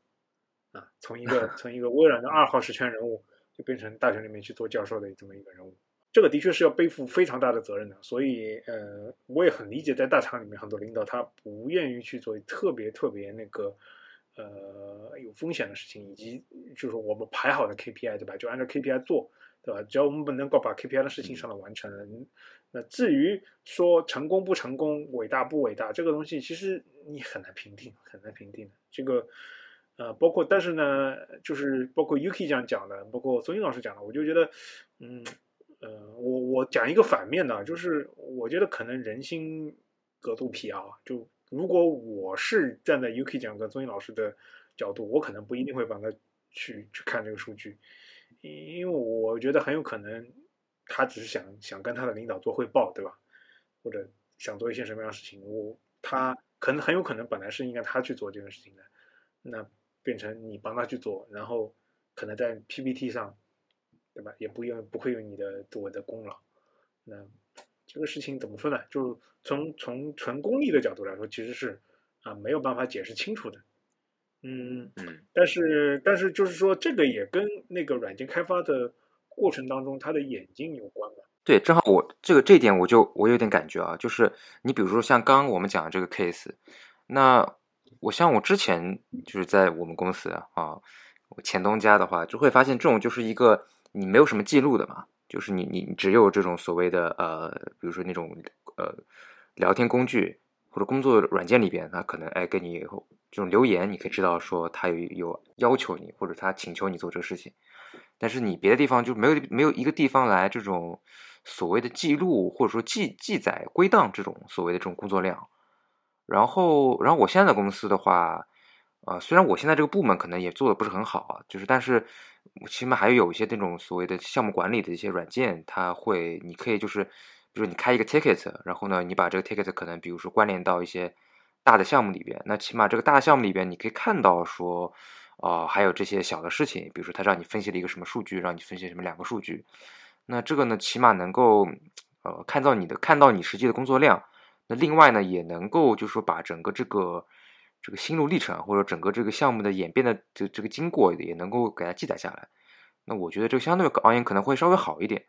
啊，从一个 从一个微软的二号实权人物，就变成大学里面去做教授的这么一个人物。这个的确是要背负非常大的责任的，所以呃，我也很理解在大厂里面很多领导他不愿意去做特别特别那个呃有风险的事情，以及就是我们排好的 KPI 对吧？就按照 KPI 做，对吧？只要我们能够把 KPI 的事情上的完成了，那至于说成功不成功、伟大不伟大，这个东西其实你很难评定，很难评定的。这个呃，包括但是呢，就是包括 Yuki 这样讲的，包括孙英老师讲的，我就觉得，嗯呃，我我讲一个反面的，就是我觉得可能人心隔肚皮啊，就如果我是站在 UK 讲课综英老师的角度，我可能不一定会帮他去去看这个数据，因为我觉得很有可能他只是想想跟他的领导做汇报，对吧？或者想做一些什么样的事情，我他可能很有可能本来是应该他去做这件事情的，那变成你帮他去做，然后可能在 PPT 上，对吧？也不用不会有你的作为的功劳，那。这个事情怎么说呢？就是从从纯功利的角度来说，其实是啊没有办法解释清楚的。嗯嗯，但是但是就是说，这个也跟那个软件开发的过程当中他的眼睛有关吧？对，正好我这个这一点我就我有点感觉啊，就是你比如说像刚刚我们讲的这个 case，那我像我之前就是在我们公司啊，我前东家的话，就会发现这种就是一个你没有什么记录的嘛。就是你你只有这种所谓的呃，比如说那种呃聊天工具或者工作软件里边，他可能哎给你这种留言，你可以知道说他有有要求你或者他请求你做这个事情，但是你别的地方就没有没有一个地方来这种所谓的记录或者说记记载归档这种所谓的这种工作量，然后然后我现在的公司的话。啊、呃，虽然我现在这个部门可能也做的不是很好啊，就是但是起码还有一些那种所谓的项目管理的一些软件，它会你可以就是，比如你开一个 ticket，然后呢，你把这个 ticket 可能比如说关联到一些大的项目里边，那起码这个大项目里边你可以看到说，哦、呃，还有这些小的事情，比如说他让你分析了一个什么数据，让你分析什么两个数据，那这个呢，起码能够呃看到你的看到你实际的工作量，那另外呢，也能够就是说把整个这个。这个心路历程，或者整个这个项目的演变的这这个经过，也能够给它记载下来。那我觉得这个相对而言可能会稍微好一点。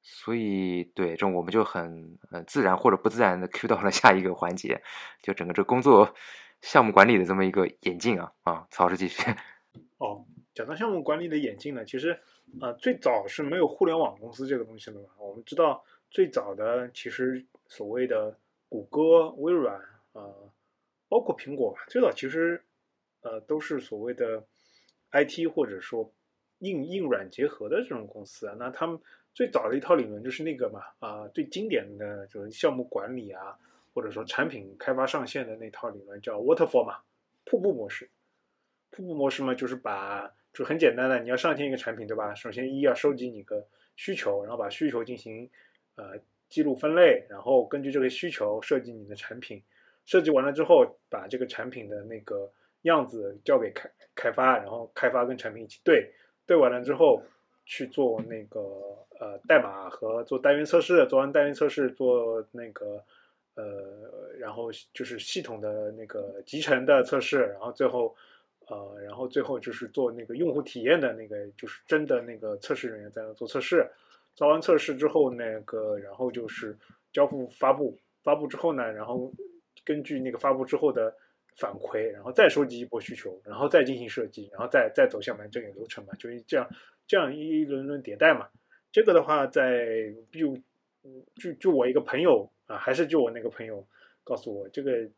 所以，对这我们就很呃自然或者不自然的 Q 到了下一个环节，就整个这工作项目管理的这么一个演进啊啊，曹老师继续。哦，讲到项目管理的演进呢，其实、呃、最早是没有互联网公司这个东西的嘛。我们知道最早的其实所谓的谷歌、微软啊。包括苹果吧，最早其实，呃，都是所谓的 IT 或者说硬硬软结合的这种公司啊。那他们最早的一套理论就是那个嘛，啊、最经典的就是项目管理啊，或者说产品开发上线的那套理论叫 waterfall 嘛，瀑布模式。瀑布模式嘛，就是把就很简单的，你要上线一个产品，对吧？首先一要收集你的需求，然后把需求进行呃记录分类，然后根据这个需求设计你的产品。设计完了之后，把这个产品的那个样子交给开开发，然后开发跟产品一起对，对完了之后去做那个呃代码和做单元测试，做完单元测试做那个呃，然后就是系统的那个集成的测试，然后最后呃，然后最后就是做那个用户体验的那个，就是真的那个测试人员在那做测试，做完测试之后那个，然后就是交付发布，发布之后呢，然后。根据那个发布之后的反馈，然后再收集一波需求，然后再进行设计，然后再再走向完整个流程嘛，就是这样这样一轮轮迭代嘛。这个的话，在就就就我一个朋友啊，还是就我那个朋友告诉我，这个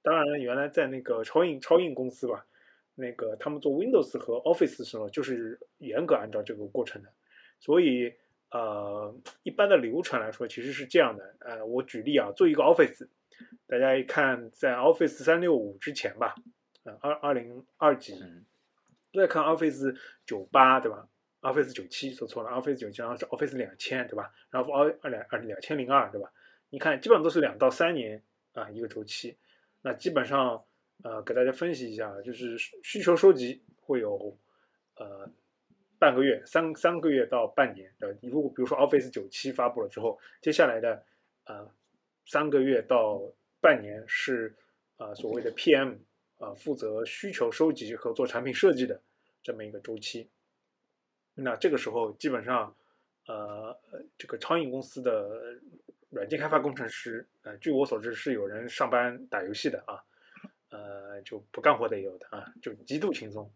当然原来在那个超印超印公司吧，那个他们做 Windows 和 Office 的时候，就是严格按照这个过程的，所以呃，一般的流程来说，其实是这样的。呃，我举例啊，做一个 Office，大家一看在 Office 三六五之前吧，呃，二二零二几，都在看 Office 九八，对吧？Office 九七说错了，Office 九七，然后是 Office 两千，对吧？然后二二两二两千零二，对吧？你看，基本上都是两到三年啊一个周期。那基本上，呃，给大家分析一下，就是需需求收集会有呃半个月、三三个月到半年的。如果比如说 Office 九七发布了之后，接下来的呃三个月到半年是呃所谓的 PM 啊、负责需求收集和做产品设计的这么一个周期。那这个时候基本上，呃，这个超印公司的软件开发工程师，呃，据我所知是有人上班打游戏的啊，呃，就不干活的也有的啊，就极度轻松。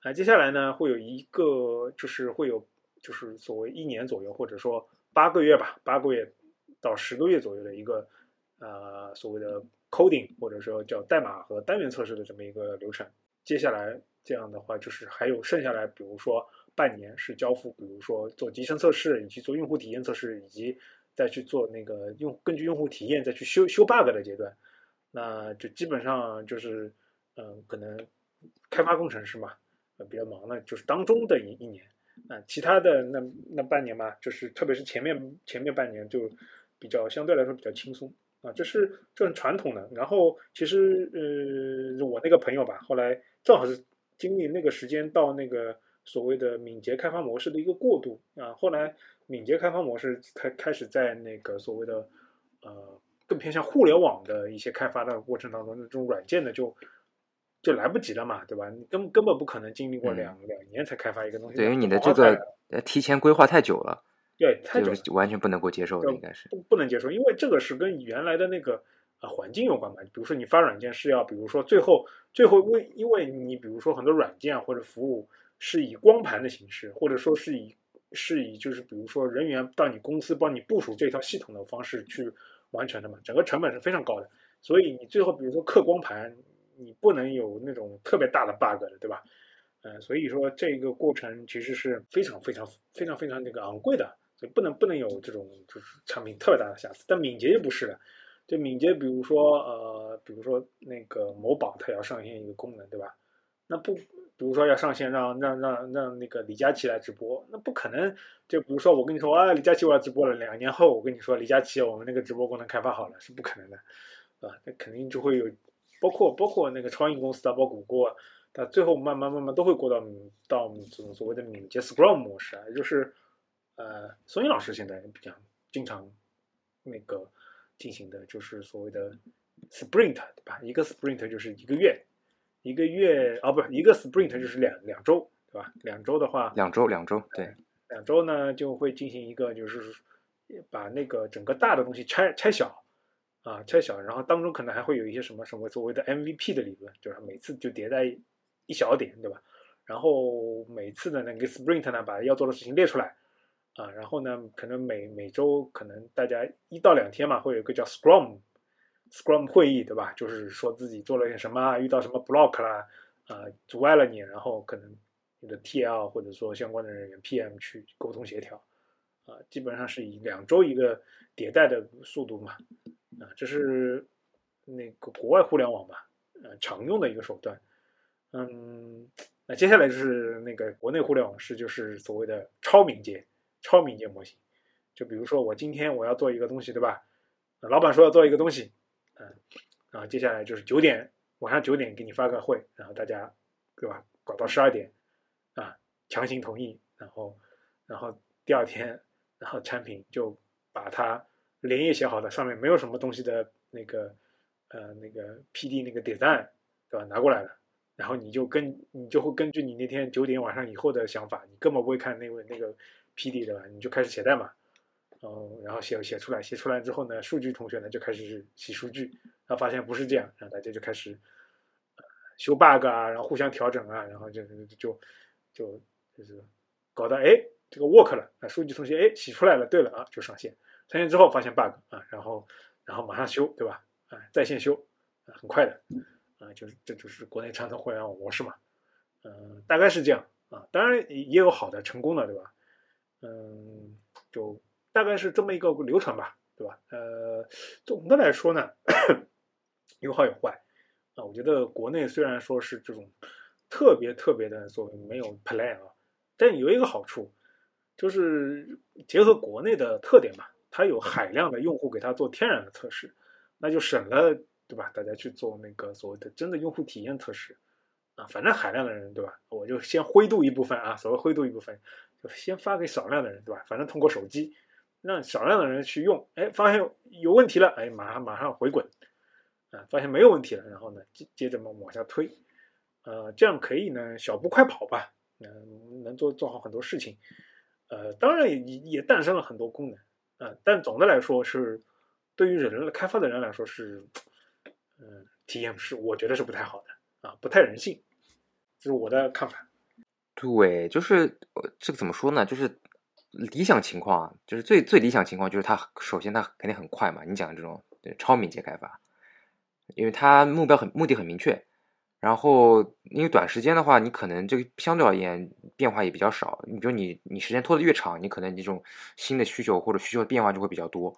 啊，接下来呢会有一个，就是会有，就是所谓一年左右，或者说八个月吧，八个月到十个月左右的一个，呃，所谓的 coding 或者说叫代码和单元测试的这么一个流程。接下来这样的话，就是还有剩下来，比如说半年是交付，比如说做集成测试，以及做用户体验测试，以及再去做那个用根据用户体验再去修修 bug 的阶段。那就基本上就是，嗯、可能开发工程师嘛，呃，比较忙的，就是当中的一一年。啊、其他的那那半年嘛，就是特别是前面前面半年就比较相对来说比较轻松啊，这是这很传统的。然后其实呃，我那个朋友吧，后来正好是经历那个时间到那个所谓的敏捷开发模式的一个过渡啊，后来敏捷开发模式开开始在那个所谓的呃更偏向互联网的一些开发的过程当中，那种软件的就就来不及了嘛，对吧？你根根本不可能经历过嗯两、两年才开发一个东西，对，因为你的这个呃提前规划太久了，对这个完全不能够接受的，应该是。不不能接受，因为这个是跟原来的那个呃环境有关嘛。比如说你发软件是要，比如说最后最后为因为你比如说很多软件啊或者服务是以光盘的形式，或者说是以是以就是比如说人员到你公司帮你部署这套系统的方式去完成的嘛，整个成本是非常高的。所以你最后比如说刻光盘，你不能有那种特别大的 bug 的，对吧？呃，所以说这个过程其实是非常非常非常非常那个昂贵的，所以不能不能有这种就是产品特别大的瑕疵。但敏捷就不是了，就敏捷，比如说呃，比如说那个某宝它要上线一个功能，对吧？那不，比如说要上线让让让让那个李佳琦来直播，那不可能。就比如说我跟你说啊，李佳琦我要直播了，两年后我跟你说李佳琦我们那个直播功能开发好了，是不可能的，啊？那肯定就会有，包括包括那个超印公司啊，包括谷歌啊，它最后慢慢慢慢都会过到到这种所谓的敏捷 Scrum 模式啊，就是呃，孙英老师现在比较经常那个进行的就是所谓的 Sprint，对吧？一个 Sprint 就是一个月，一个月啊，不是一个 Sprint 就是两两周，对吧？两周的话，两周，两周，对，两周呢就会进行一个就是把那个整个大的东西拆拆小啊，拆小，然后当中可能还会有一些什么什么所谓的 MVP 的理论，就是每次就迭代一小点，对吧？然后每次的那个 sprint 呢，把要做的事情列出来啊，然后呢，可能每每周可能大家一到两天嘛，会有一个叫 Scrum Scrum 会议，对吧？就是说自己做了点什么，遇到什么 block 啦，啊，阻碍了你，然后可能你的 TL 或者说相关的人员 PM 去沟通协调，啊，基本上是以两周一个迭代的速度嘛，啊，这是那个国外互联网吧，呃，常用的一个手段。嗯，那接下来就是那个国内互联网是就是所谓的超敏捷、超敏捷模型。就比如说我今天我要做一个东西，对吧？老板说要做一个东西，嗯，然后接下来就是九点晚上九点给你发个会，然后大家对吧？搞到十二点啊，强行同意，然后然后第二天，然后产品就把它连夜写好的，上面没有什么东西的那个呃那个 PD 那个 design 对吧？拿过来了。然后你就根你就会根据你那天九点晚上以后的想法，你根本不会看那个那个 PD 对吧？你就开始写代码，然后，然后写写出来，写出来之后呢，数据同学呢就开始洗数据，然后发现不是这样，然后大家就开始、修 bug 啊，然后互相调整啊，然后就就就就就是搞得哎这个 work 了，啊，数据同学哎洗出来了，对了啊，就上线。上线之后发现 bug 啊，然后然后马上修，对吧？啊，在线修，啊，很快的，啊，就是这就是国内传统互联网模式嘛，嗯，大概是这样啊，当然也有好的成功的，对吧？嗯，就大概是这么一个流程吧，对吧？呃，总的来说呢，有好有坏啊。我觉得国内虽然说是这种特别特别的所谓没有 plan 啊，但有一个好处，就是结合国内的特点嘛，它有海量的用户给它做天然的测试，那就省了，对吧？大家去做那个所谓的真的用户体验测试啊，反正海量的人，对吧？我就先灰度一部分啊，所谓灰度一部分。就先发给少量的人，对吧？反正通过手机，让少量的人去用，哎，发现有问题了，哎，马上马上回滚，啊，发现没有问题了，然后呢，接接着往往下推，呃，这样可以呢，小步快跑吧，嗯，能做做好很多事情，呃，当然也也诞生了很多功能，啊，但总的来说是对于人类开发的人来说是，嗯，体验是我觉得是不太好的，啊，不太人性，这是我的看法。对，就是这个怎么说呢？就是理想情况，就是最最理想情况，就是它首先它肯定很快嘛。你讲的这种超敏捷开发，因为它目标很目的很明确，然后因为短时间的话，你可能这个相对而言变化也比较少。你比如你你时间拖得越长，你可能这种新的需求或者需求的变化就会比较多，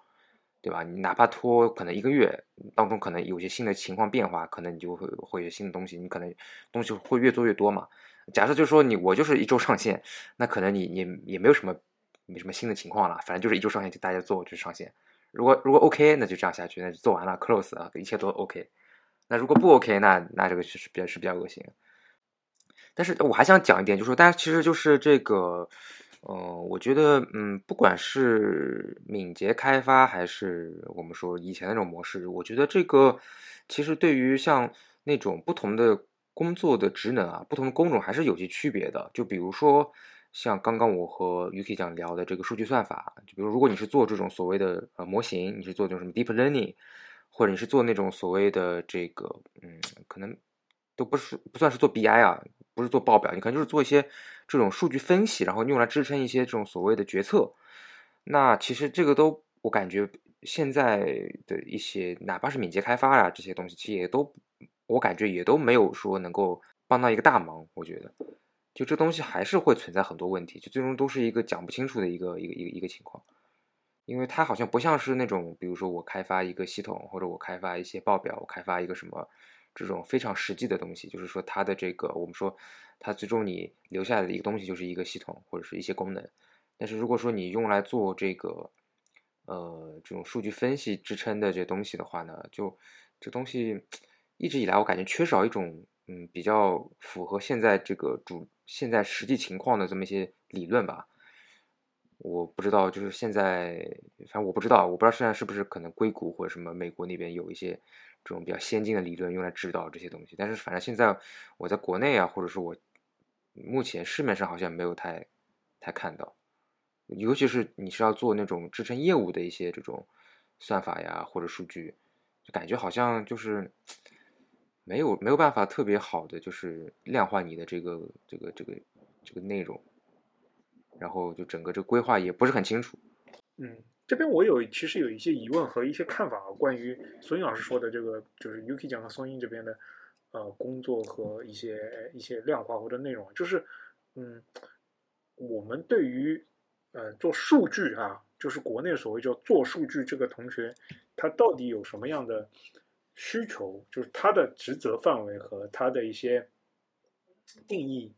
对吧？你哪怕拖可能一个月当中，可能有些新的情况变化，可能你就会会有新的东西，你可能东西会越做越多嘛。假设就是说你我就是一周上线，那可能你你也没有什么没什么新的情况了，反正就是一周上线就大家做就上线。如果如果 OK，那就这样下去，那就做完了 close 啊，一切都 OK。那如果不 OK，那那这个是比较是比较恶心。但是我还想讲一点，就是说大家其实就是这个，嗯，我觉得嗯，不管是敏捷开发还是我们说以前那种模式，我觉得这个其实对于像那种不同的。工作的职能啊，不同的工种还是有些区别的。就比如说，像刚刚我和 UK 讲聊的这个数据算法，就比如如果你是做这种所谓的呃模型，你是做这种什么 deep learning，或者你是做那种所谓的这个嗯，可能都不是不算是做 BI 啊，不是做报表，你可能就是做一些这种数据分析，然后用来支撑一些这种所谓的决策。那其实这个都我感觉现在的一些哪怕是敏捷开发啊这些东西，其实也都。我感觉也都没有说能够帮到一个大忙，我觉得，就这东西还是会存在很多问题，就最终都是一个讲不清楚的一个一个一个一个情况，因为它好像不像是那种，比如说我开发一个系统，或者我开发一些报表，我开发一个什么这种非常实际的东西，就是说它的这个我们说它最终你留下来的一个东西就是一个系统或者是一些功能，但是如果说你用来做这个呃这种数据分析支撑的这东西的话呢，就这东西。一直以来，我感觉缺少一种嗯比较符合现在这个主现在实际情况的这么一些理论吧。我不知道，就是现在，反正我不知道，我不知道现在是不是可能硅谷或者什么美国那边有一些这种比较先进的理论用来指导这些东西。但是反正现在我在国内啊，或者说我目前市面上好像没有太太看到，尤其是你是要做那种支撑业务的一些这种算法呀或者数据，就感觉好像就是。没有没有办法特别好的就是量化你的这个这个这个这个内容，然后就整个这规划也不是很清楚。嗯，这边我有其实有一些疑问和一些看法啊，关于孙英老师说的这个，就是 UK 讲的松英这边的呃工作和一些一些量化或者内容，就是嗯，我们对于呃做数据啊，就是国内所谓叫做数据这个同学，他到底有什么样的？需求就是他的职责范围和他的一些定义，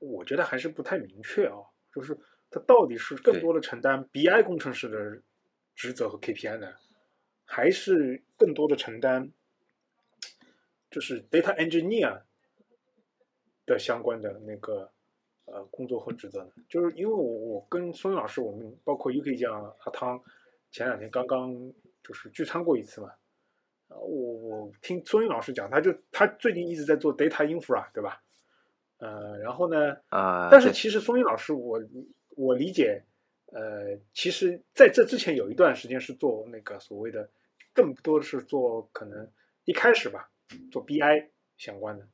我觉得还是不太明确啊。就是他到底是更多的承担 BI 工程师的职责和 KPI 呢，还是更多的承担就是 data engineer 的相关的那个呃工作和职责呢？就是因为我我跟孙老师，我们包括 UK 酱阿汤前两天刚刚就是聚餐过一次嘛。我我听孙云老师讲，他就他最近一直在做 data infra，对吧？呃，然后呢，呃，但是其实孙云老师，我我理解，呃，其实在这之前有一段时间是做那个所谓的，更多的是做可能一开始吧，做 BI 相关的，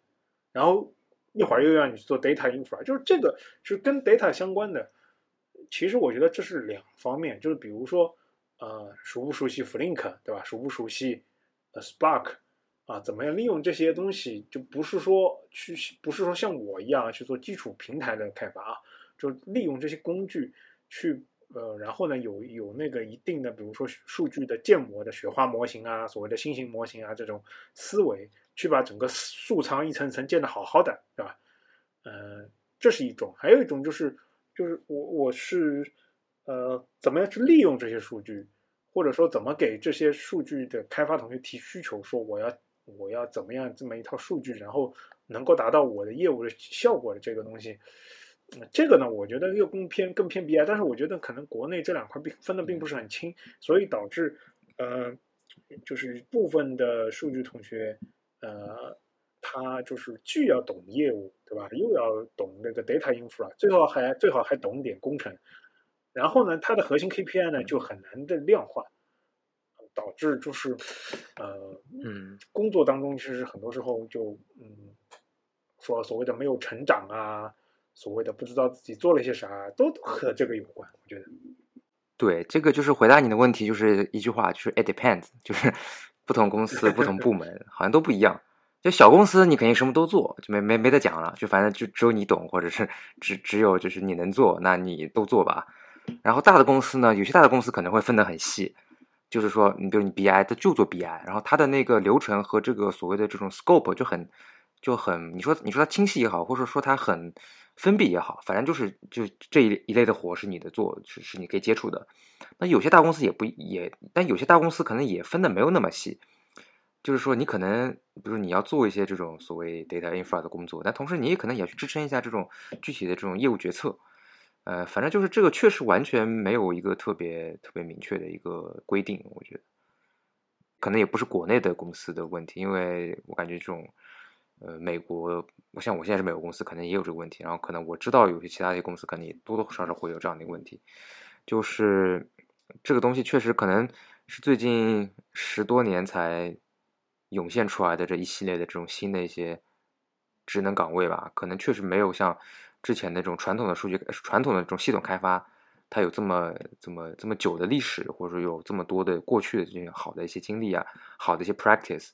然后一会儿又让你做 data infra，就是这个是跟 data 相关的，其实我觉得这是两方面，就是比如说，呃，熟不熟悉 Flink，对吧？熟不熟悉 Spark 啊？怎么样利用这些东西？就不是说去，不是说像我一样去做基础平台的开发啊，就利用这些工具去，呃，然后呢，有有那个一定的，比如说数据的建模的雪花模型啊，所谓的新型模型啊，这种思维去把整个数仓一层层建的好好的，对吧？呃，这是一种，还有一种就是。就是我我是，呃，怎么样去利用这些数据，或者说怎么给这些数据的开发同学提需求，说我要我要怎么样这么一套数据，然后能够达到我的业务的效果的这个东西，这个呢，我觉得又更偏更偏 BI，但是我觉得可能国内这两块并分的并不是很清，所以导致呃，就是部分的数据同学呃。他就是既要懂业务，对吧？又要懂这个 data infra，最好还最好还懂点工程。然后呢，它的核心 KPI 呢就很难的量化，导致就是呃嗯，工作当中其实很多时候就嗯说所谓的没有成长啊，所谓的不知道自己做了些啥，都和这个有关。我觉得，对，这个就是回答你的问题，就是一句话，就是 it depends，就是不同公司、不同部门好像都不一样。就小公司，你肯定什么都做，就没没没得讲了，就反正就只有你懂，或者是只只有就是你能做，那你都做吧。然后大的公司呢，有些大的公司可能会分得很细，就是说，你比如你 BI，它就做 BI，然后它的那个流程和这个所谓的这种 scope 就很就很，你说你说它清晰也好，或者说它很封闭也好，反正就是就这一一类的活是你的做，是是你可以接触的。那有些大公司也不也，但有些大公司可能也分的没有那么细。就是说，你可能，比如你要做一些这种所谓 data infra 的工作，但同时你也可能也要去支撑一下这种具体的这种业务决策。呃，反正就是这个确实完全没有一个特别特别明确的一个规定，我觉得，可能也不是国内的公司的问题，因为我感觉这种，呃，美国，我像我现在是美国公司，可能也有这个问题，然后可能我知道有些其他的公司可能也多多少少会有这样的一个问题，就是这个东西确实可能是最近十多年才。涌现出来的这一系列的这种新的一些职能岗位吧，可能确实没有像之前那种传统的数据、传统的这种系统开发，它有这么这么这么久的历史，或者说有这么多的过去的这些好的一些经历啊，好的一些 practice，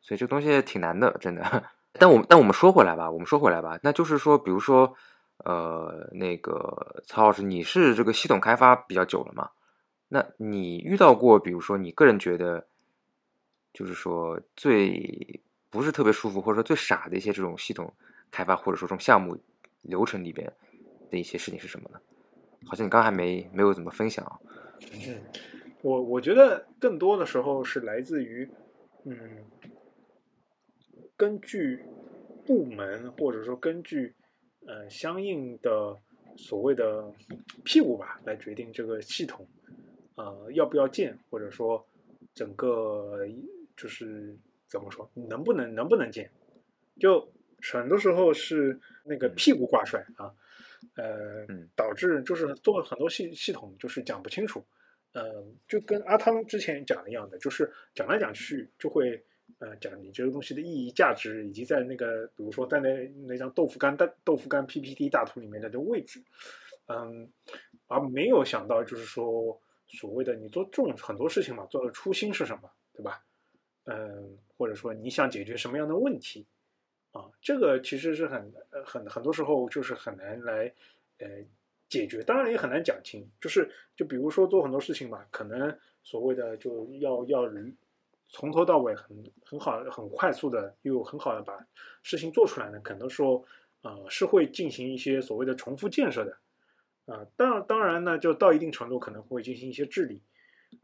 所以这东西挺难的，真的。但我们但我们说回来吧，我们说回来吧，那就是说，比如说，呃，那个曹老师，你是这个系统开发比较久了嘛？那你遇到过，比如说你个人觉得？就是说，最不是特别舒服，或者说最傻的一些这种系统开发，或者说这种项目流程里边的一些事情是什么呢？好像你刚还没没有怎么分享啊。嗯，我我觉得更多的时候是来自于，嗯，根据部门或者说根据呃相应的所谓的屁股吧，来决定这个系统呃要不要建，或者说整个。就是怎么说，能不能能不能建，就很多时候是那个屁股挂帅啊，呃，导致就是做很多系系统就是讲不清楚，呃，就跟阿汤之前讲的一样的，就是讲来讲去就会呃讲你这个东西的意义价值，以及在那个比如说在那那张豆腐干大豆腐干 PPT 大图里面的这位置，嗯，而没有想到就是说所谓的你做这种很多事情嘛，做的初心是什么，对吧？嗯，或者说你想解决什么样的问题啊？这个其实是很很很多时候就是很难来呃解决，当然也很难讲清。就是就比如说做很多事情嘛，可能所谓的就要要从头到尾很很好很快速的又很好的把事情做出来呢，可能说呃是会进行一些所谓的重复建设的啊。当当然呢，就到一定程度可能会进行一些治理。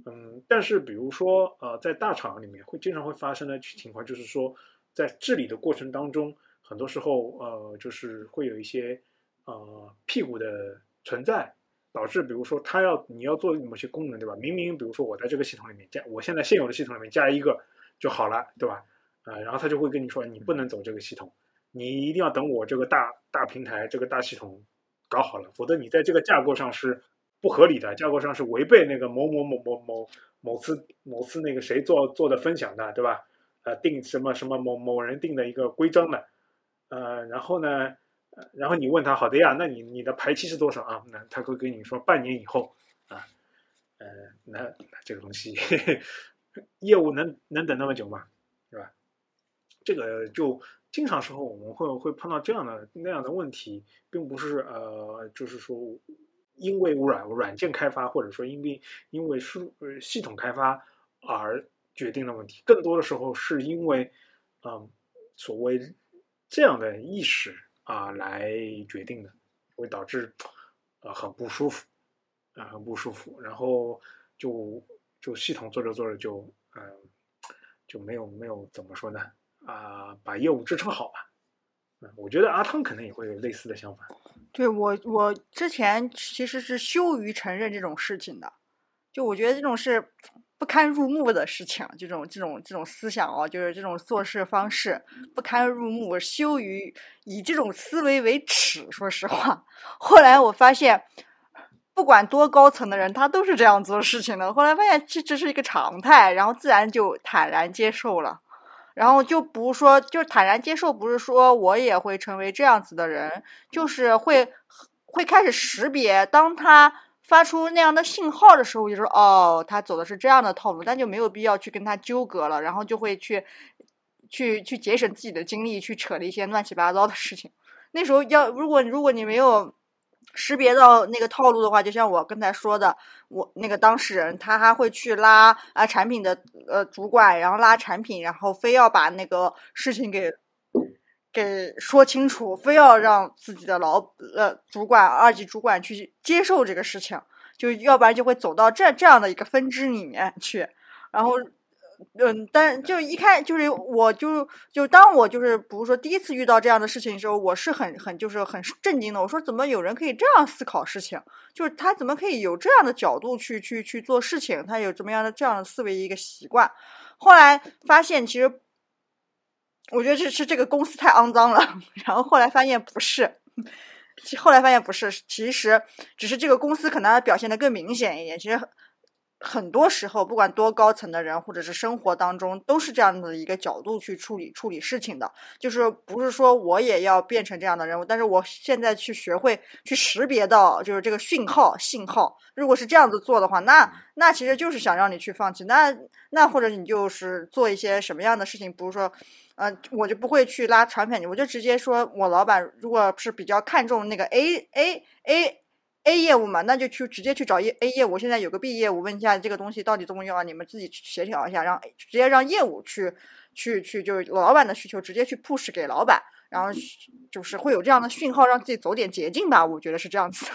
嗯，但是比如说，呃，在大厂里面会经常会发生的情况，就是说，在治理的过程当中，很多时候，呃，就是会有一些，呃，屁股的存在，导致比如说他要你要做某些功能，对吧？明明比如说我在这个系统里面加，我现在现有的系统里面加一个就好了，对吧？啊，然后他就会跟你说，你不能走这个系统，你一定要等我这个大大平台这个大系统搞好了，否则你在这个架构上是。不合理的架构上是违背那个某某某某某某次某次那个谁做做的分享的，对吧？呃，定什么什么某某人定的一个规章的，呃，然后呢，然后你问他好的呀，那你你的排期是多少啊？那他会跟你说半年以后啊，呃，那那这个东西业务能能等那么久吗？是吧？这个就经常时候我们会会碰到这样的那样的问题，并不是呃，就是说因为软软件开发或者说因为因为数呃系统开发而决定的问题，更多的时候是因为嗯、所谓这样的意识啊来决定的，会导致呃很不舒服啊、很不舒服，然后就就系统做着做着就嗯、就没有没有怎么说呢啊、把业务支撑好吧。嗯，我觉得阿汤可能也会有类似的想法。对我，我之前其实是羞于承认这种事情的，就我觉得这种是不堪入目的事情，这种这种这种思想哦，就是这种做事方式不堪入目，羞于以这种思维为耻。说实话，后来我发现，不管多高层的人，他都是这样做事情的。后来发现这这是一个常态，然后自然就坦然接受了。然后就不是说，就坦然接受，不是说我也会成为这样子的人，就是会会开始识别，当他发出那样的信号的时候，就说哦，他走的是这样的套路，但就没有必要去跟他纠葛了，然后就会去去去节省自己的精力，去扯了一些乱七八糟的事情。那时候要，如果如果你没有识别到那个套路的话，就像我刚才说的，我那个当事人他还会去拉啊产品的呃主管，然后拉产品，然后非要把那个事情给给说清楚，非要让自己的老呃主管二级主管去接受这个事情，就要不然就会走到这这样的一个分支里面去，然后。嗯，但就一开就是我就就当我就是比如说第一次遇到这样的事情的时候，我是很很就是很震惊的。我说怎么有人可以这样思考事情？就是他怎么可以有这样的角度去去去做事情？他有怎么样的这样的思维一个习惯？后来发现其实，我觉得这是这个公司太肮脏了。然后后来发现不是，后来发现不是，其实只是这个公司可能表现的更明显一点。其实。很多时候，不管多高层的人，或者是生活当中，都是这样的一个角度去处理处理事情的。就是不是说我也要变成这样的人物，但是我现在去学会去识别到，就是这个讯号信号。如果是这样子做的话，那那其实就是想让你去放弃。那那或者你就是做一些什么样的事情，比如说，嗯、呃，我就不会去拉产品，我就直接说我老板如果是比较看重那个 A A A。A 业务嘛，那就去直接去找业 A 业务。现在有个 B 业务，问一下这个东西到底重要？你们自己协调一下，让直接让业务去去去，就是老板的需求直接去 push 给老板，然后就是会有这样的讯号，让自己走点捷径吧。我觉得是这样子。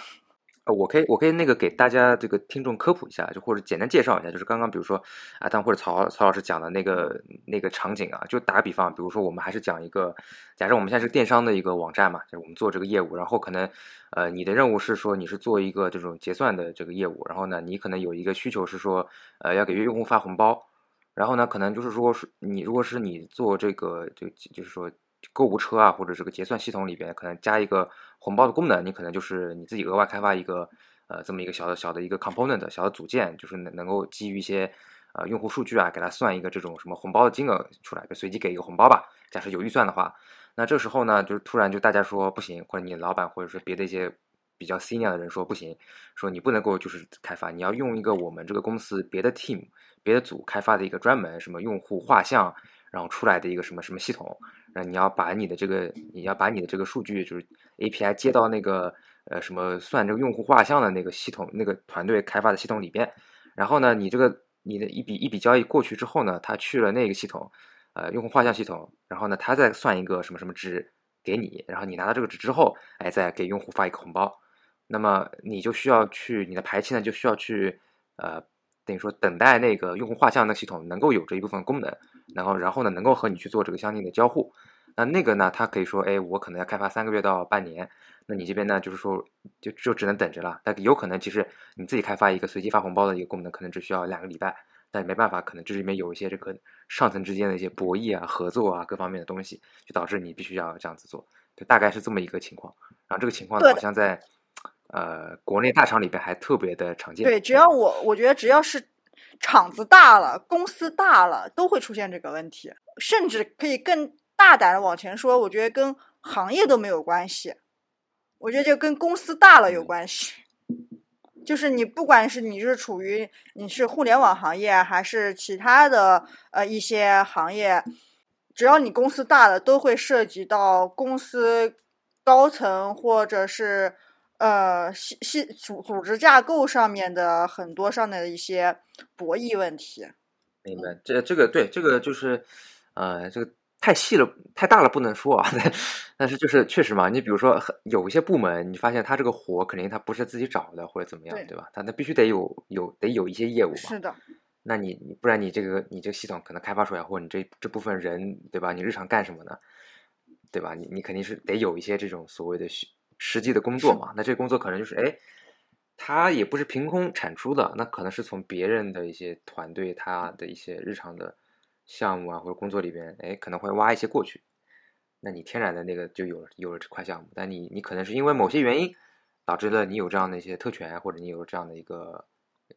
呃，我可以，我可以那个给大家这个听众科普一下，就或者简单介绍一下，就是刚刚比如说啊，当或者曹曹老师讲的那个那个场景啊，就打个比方，比如说我们还是讲一个，假设我们现在是电商的一个网站嘛，就是我们做这个业务，然后可能呃你的任务是说你是做一个这种结算的这个业务，然后呢你可能有一个需求是说呃要给用户发红包，然后呢可能就是说是你如果是你做这个就就是说。购物车啊，或者这个结算系统里边，可能加一个红包的功能，你可能就是你自己额外开发一个呃这么一个小的小的一个 component 小的组件，就是能能够基于一些呃用户数据啊，给它算一个这种什么红包的金额出来，就随机给一个红包吧。假设有预算的话，那这时候呢，就是突然就大家说不行，或者你老板或者说别的一些比较 senior 的人说不行，说你不能够就是开发，你要用一个我们这个公司别的 team 别的组开发的一个专门什么用户画像，然后出来的一个什么什么系统。那你要把你的这个，你要把你的这个数据，就是 API 接到那个呃什么算这个用户画像的那个系统，那个团队开发的系统里边。然后呢，你这个你的一笔一笔交易过去之后呢，他去了那个系统，呃用户画像系统，然后呢他再算一个什么什么值给你，然后你拿到这个值之后，哎再给用户发一个红包。那么你就需要去你的排期呢，就需要去呃等于说等待那个用户画像的系统能够有这一部分功能。然后，然后呢，能够和你去做这个相应的交互。那那个呢，它可以说，哎，我可能要开发三个月到半年。那你这边呢，就是说，就就只能等着了。但有可能，其实你自己开发一个随机发红包的一个功能，可能只需要两个礼拜。但也没办法，可能这里面有一些这个上层之间的一些博弈啊、合作啊各方面的东西，就导致你必须要这样子做。就大概是这么一个情况。然后这个情况呢，好像在呃国内大厂里边还特别的常见。对，只要我我觉得只要是。厂子大了，公司大了，都会出现这个问题，甚至可以更大胆的往前说，我觉得跟行业都没有关系。我觉得就跟公司大了有嗯关系。就是你不管是你是处于你是互联网行业还是其他的呃一些行业，只要你公司大了，都会涉及到公司高层或者是呃系系组组织架构上面的很多上面的一些博弈问题。明白，这这个对，这个就是，呃，这个太细了，太大了不能说啊。但 但是就是确实嘛，你比如说很有一些部门，你发现他这个活肯定他不是自己找的或者怎么样，对对吧？他那必须得有有得有一些业务嘛。是的，那你你不然你这个你这个系统可能开发出来，或者你这这部分人，对吧？你日常干什么呢？对吧？你你肯定是得有一些这种所谓的实实际的工作嘛。那这个工作可能就是哎，他也不是凭空产出的，那可能是从别人的一些团队他的一些日常的项目啊或者工作里边，哎，可能会挖一些过去。那你天然的那个就有了有了这块项目，但你你可能是因为某些原因导致了你有这样的一些特权，或者你有这样的一个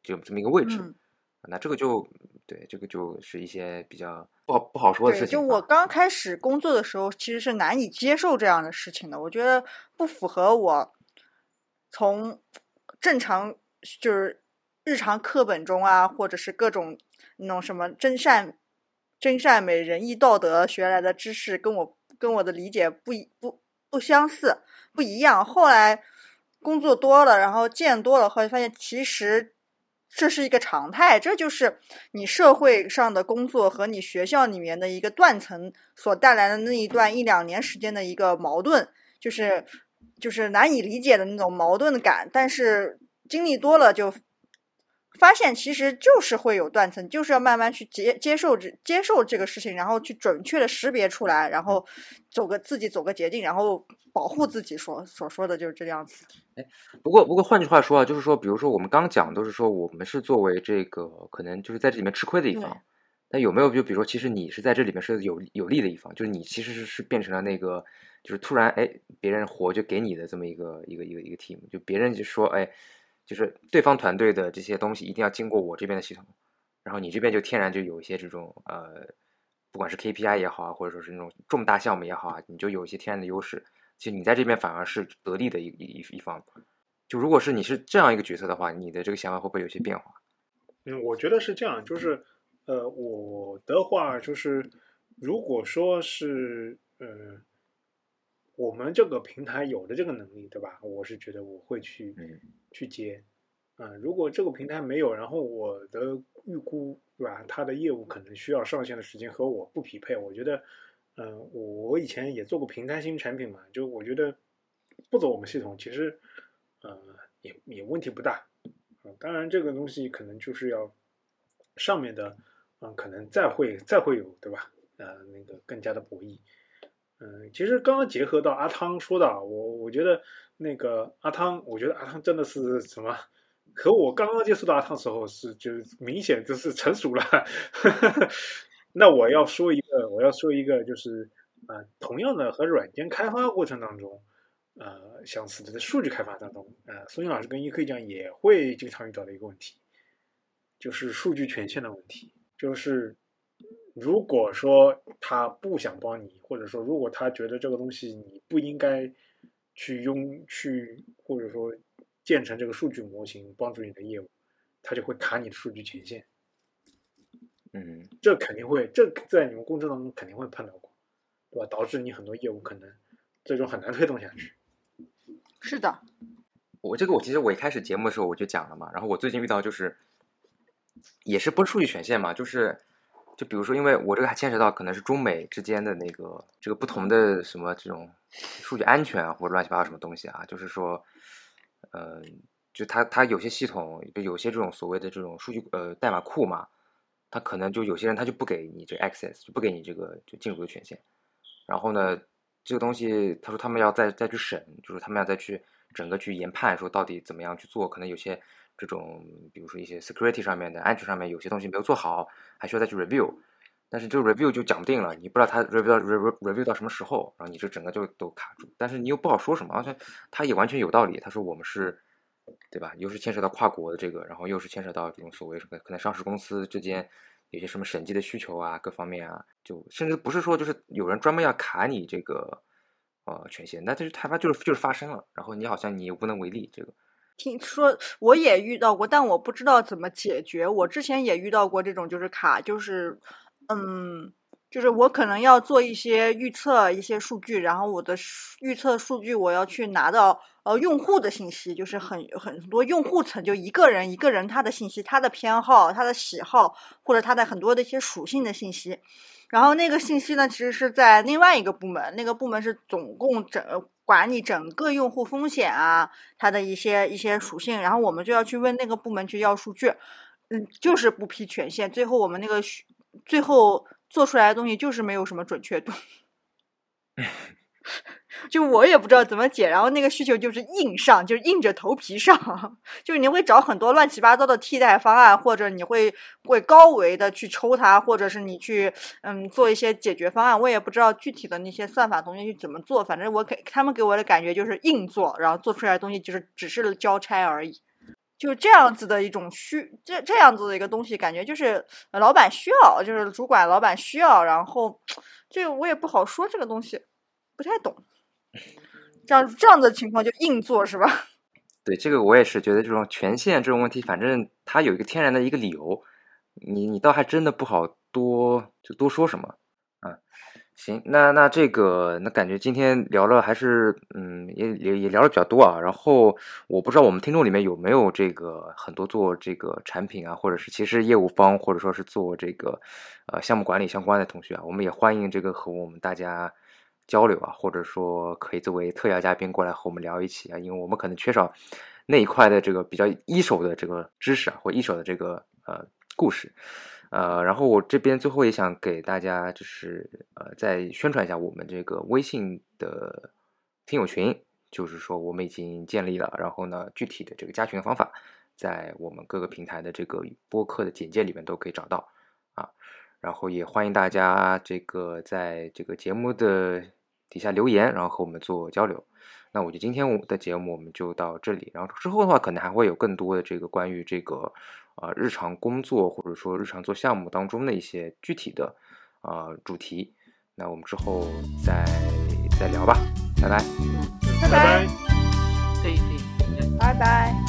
就这么一个位置。嗯，那这个就对，这个就是一些比较不好不好说的，事情。就我刚开始工作的时候，其实是难以接受这样的事情的。我觉得不符合我从正常就是日常课本中啊，或者是各种那种什么真善、真善美、仁义道德学来的知识，跟我跟我的理解不一不不相似，不一样。后来工作多了，然后见多了，后来发现其实这是一个常态，这就是你社会上的工作和你学校里面的一个断层所带来的那一段一两年时间的一个矛盾，就是就是难以理解的那种矛盾感。但是经历多了，就发现其实就是会有断层，就是要慢慢去接接受这接受这个事情，然后去准确的识别出来，然后走个自己走个捷径，然后保护自己所所说的就是这样子。哎不过，不过换句话说啊，就是说，比如说我们刚讲都是说我们是作为这个可能就是在这里面吃亏的一方，那有没有就比如说，其实你是在这里面是有有利的一方，就是你其实是是变成了那个就是突然哎别人活就给你的这么一个一个一个一个 team，就别人就说哎就是对方团队的这些东西一定要经过我这边的系统，然后你这边就天然就有一些这种呃不管是 KPI 也好啊，或者说是那种重大项目也好啊，你就有一些天然的优势。其实你在这边反而是得力的一一一一方。就如果是你是这样一个角色的话，你的这个想法会不会有些变化？嗯，我觉得是这样，就是呃，我的话就是，如果说是呃，我们这个平台有的这个能力，对吧？我是觉得我会去、嗯去接。啊、如果这个平台没有，然后我的预估，对吧？它的业务可能需要上线的时间和我不匹配，我觉得，嗯、我我以前也做过平台型产品嘛，就我觉得不走我们系统，其实，呃，也也问题不大。嗯，当然这个东西可能就是要上面的，嗯，可能再会再会有，对吧？呃，那个更加的博弈。嗯，其实刚刚结合到阿汤说的，我我觉得那个阿汤，我觉得阿汤真的是什么，和我刚刚接触到阿汤时候是就明显就是成熟了。那我要说一个，我要说一个，就是啊、同样的和软件开发过程当中，呃，相似的在数据开发当中，呃，孙英老师跟易科讲也会经常遇到的一个问题，就是数据权限的问题。就是如果说他不想帮你，或者说如果他觉得这个东西你不应该去用去，或者说建成这个数据模型帮助你的业务，他就会卡你的数据权限。嗯这肯定会，这在你们工作当中肯定会碰到过，对吧？导致你很多业务可能最终很难推动下去。是的，我这个我其实我一开始节目的时候我就讲了嘛，然后我最近遇到就是也是不是数据权限嘛，就是就比如说，因为我这个还牵扯到可能是中美之间的那个这个不同的什么这种数据安全啊或者乱七八糟什么东西啊，就是说，呃，就它它有些系统有些这种所谓的这种数据呃代码库嘛，它可能就有些人他就不给你这 access，就不给你这个就进入的权限，然后呢，这个东西他说他们要再再去审，就是他们要再去整个去研判，说到底怎么样去做，可能有些这种比如说一些 security 上面的安全上面有些东西没有做好，还需要再去 review。但是这个 review 就讲不定了，你不知道他 review 到 review review 到什么时候，然后你这整个就都卡住。但是你又不好说什么，而且他也完全有道理。他说我们是，对吧？又是牵扯到跨国的这个，然后又是牵扯到这种所谓什么可能上市公司之间有些什么审计的需求啊，各方面啊，就甚至不是说就是有人专门要卡你这个呃权限，那这是它发就是就是发生了，然后你好像你也无能为力，这个听说我也遇到过，但我不知道怎么解决。我之前也遇到过这种，就是卡，就是嗯，就是我可能要做一些预测，一些数据，然后我的预测数据我要去拿到呃用户的信息，就是很很多用户层，就一个人一个人他的信息，他的偏好、他的喜好，或者他的很多的一些属性的信息。然后那个信息呢，其实是在另外一个部门，那个部门是总共整管理整个用户风险啊，它的一些一些属性，然后我们就要去问那个部门去要数据，嗯，就是不批权限，最后我们那个最后做出来的东西就是没有什么准确度。就我也不知道怎么解，然后那个需求就是硬上，就是硬着头皮上，就是你会找很多乱七八糟的替代方案，或者你会会高维的去抽它，或者是你去嗯做一些解决方案。我也不知道具体的那些算法东西去怎么做，反正我给他们给我的感觉就是硬做，然后做出来的东西就是只是交差而已，就这样子的一种需这这样子的一个东西，感觉就是老板需要，就是主管老板需要，然后 这个我也不好说这个东西。不太懂，这样这样的情况就硬做是吧？对，这个我也是觉得这种权限这种问题，反正它有一个天然的一个理由，你你倒还真的不好多就多说什么啊。行，那那这个那感觉今天聊了还是嗯也也也聊的比较多啊。然后我不知道我们听众里面有没有这个很多做这个产品啊，或者是其实业务方或者说是做这个呃项目管理相关的同学啊，我们也欢迎这个和我们大家。交流啊，或者说可以作为特邀嘉宾过来和我们聊一起啊，因为我们可能缺少那一块的这个比较一手的这个知识啊，或一手的这个呃故事，呃，然后我这边最后也想给大家就是呃再宣传一下我们这个微信的听友群，就是说我们已经建立了，然后呢，具体的这个加群的方法在我们各个平台的这个播客的简介里面都可以找到啊，然后也欢迎大家这个在这个节目的。底下留言，然后和我们做交流。那我觉得今天我的节目我们就到这里，然后之后的话可能还会有更多的这个关于这个呃日常工作或者说日常做项目当中的一些具体的啊主题。那我们之后再再聊吧，拜拜，拜拜，可以可以，拜拜。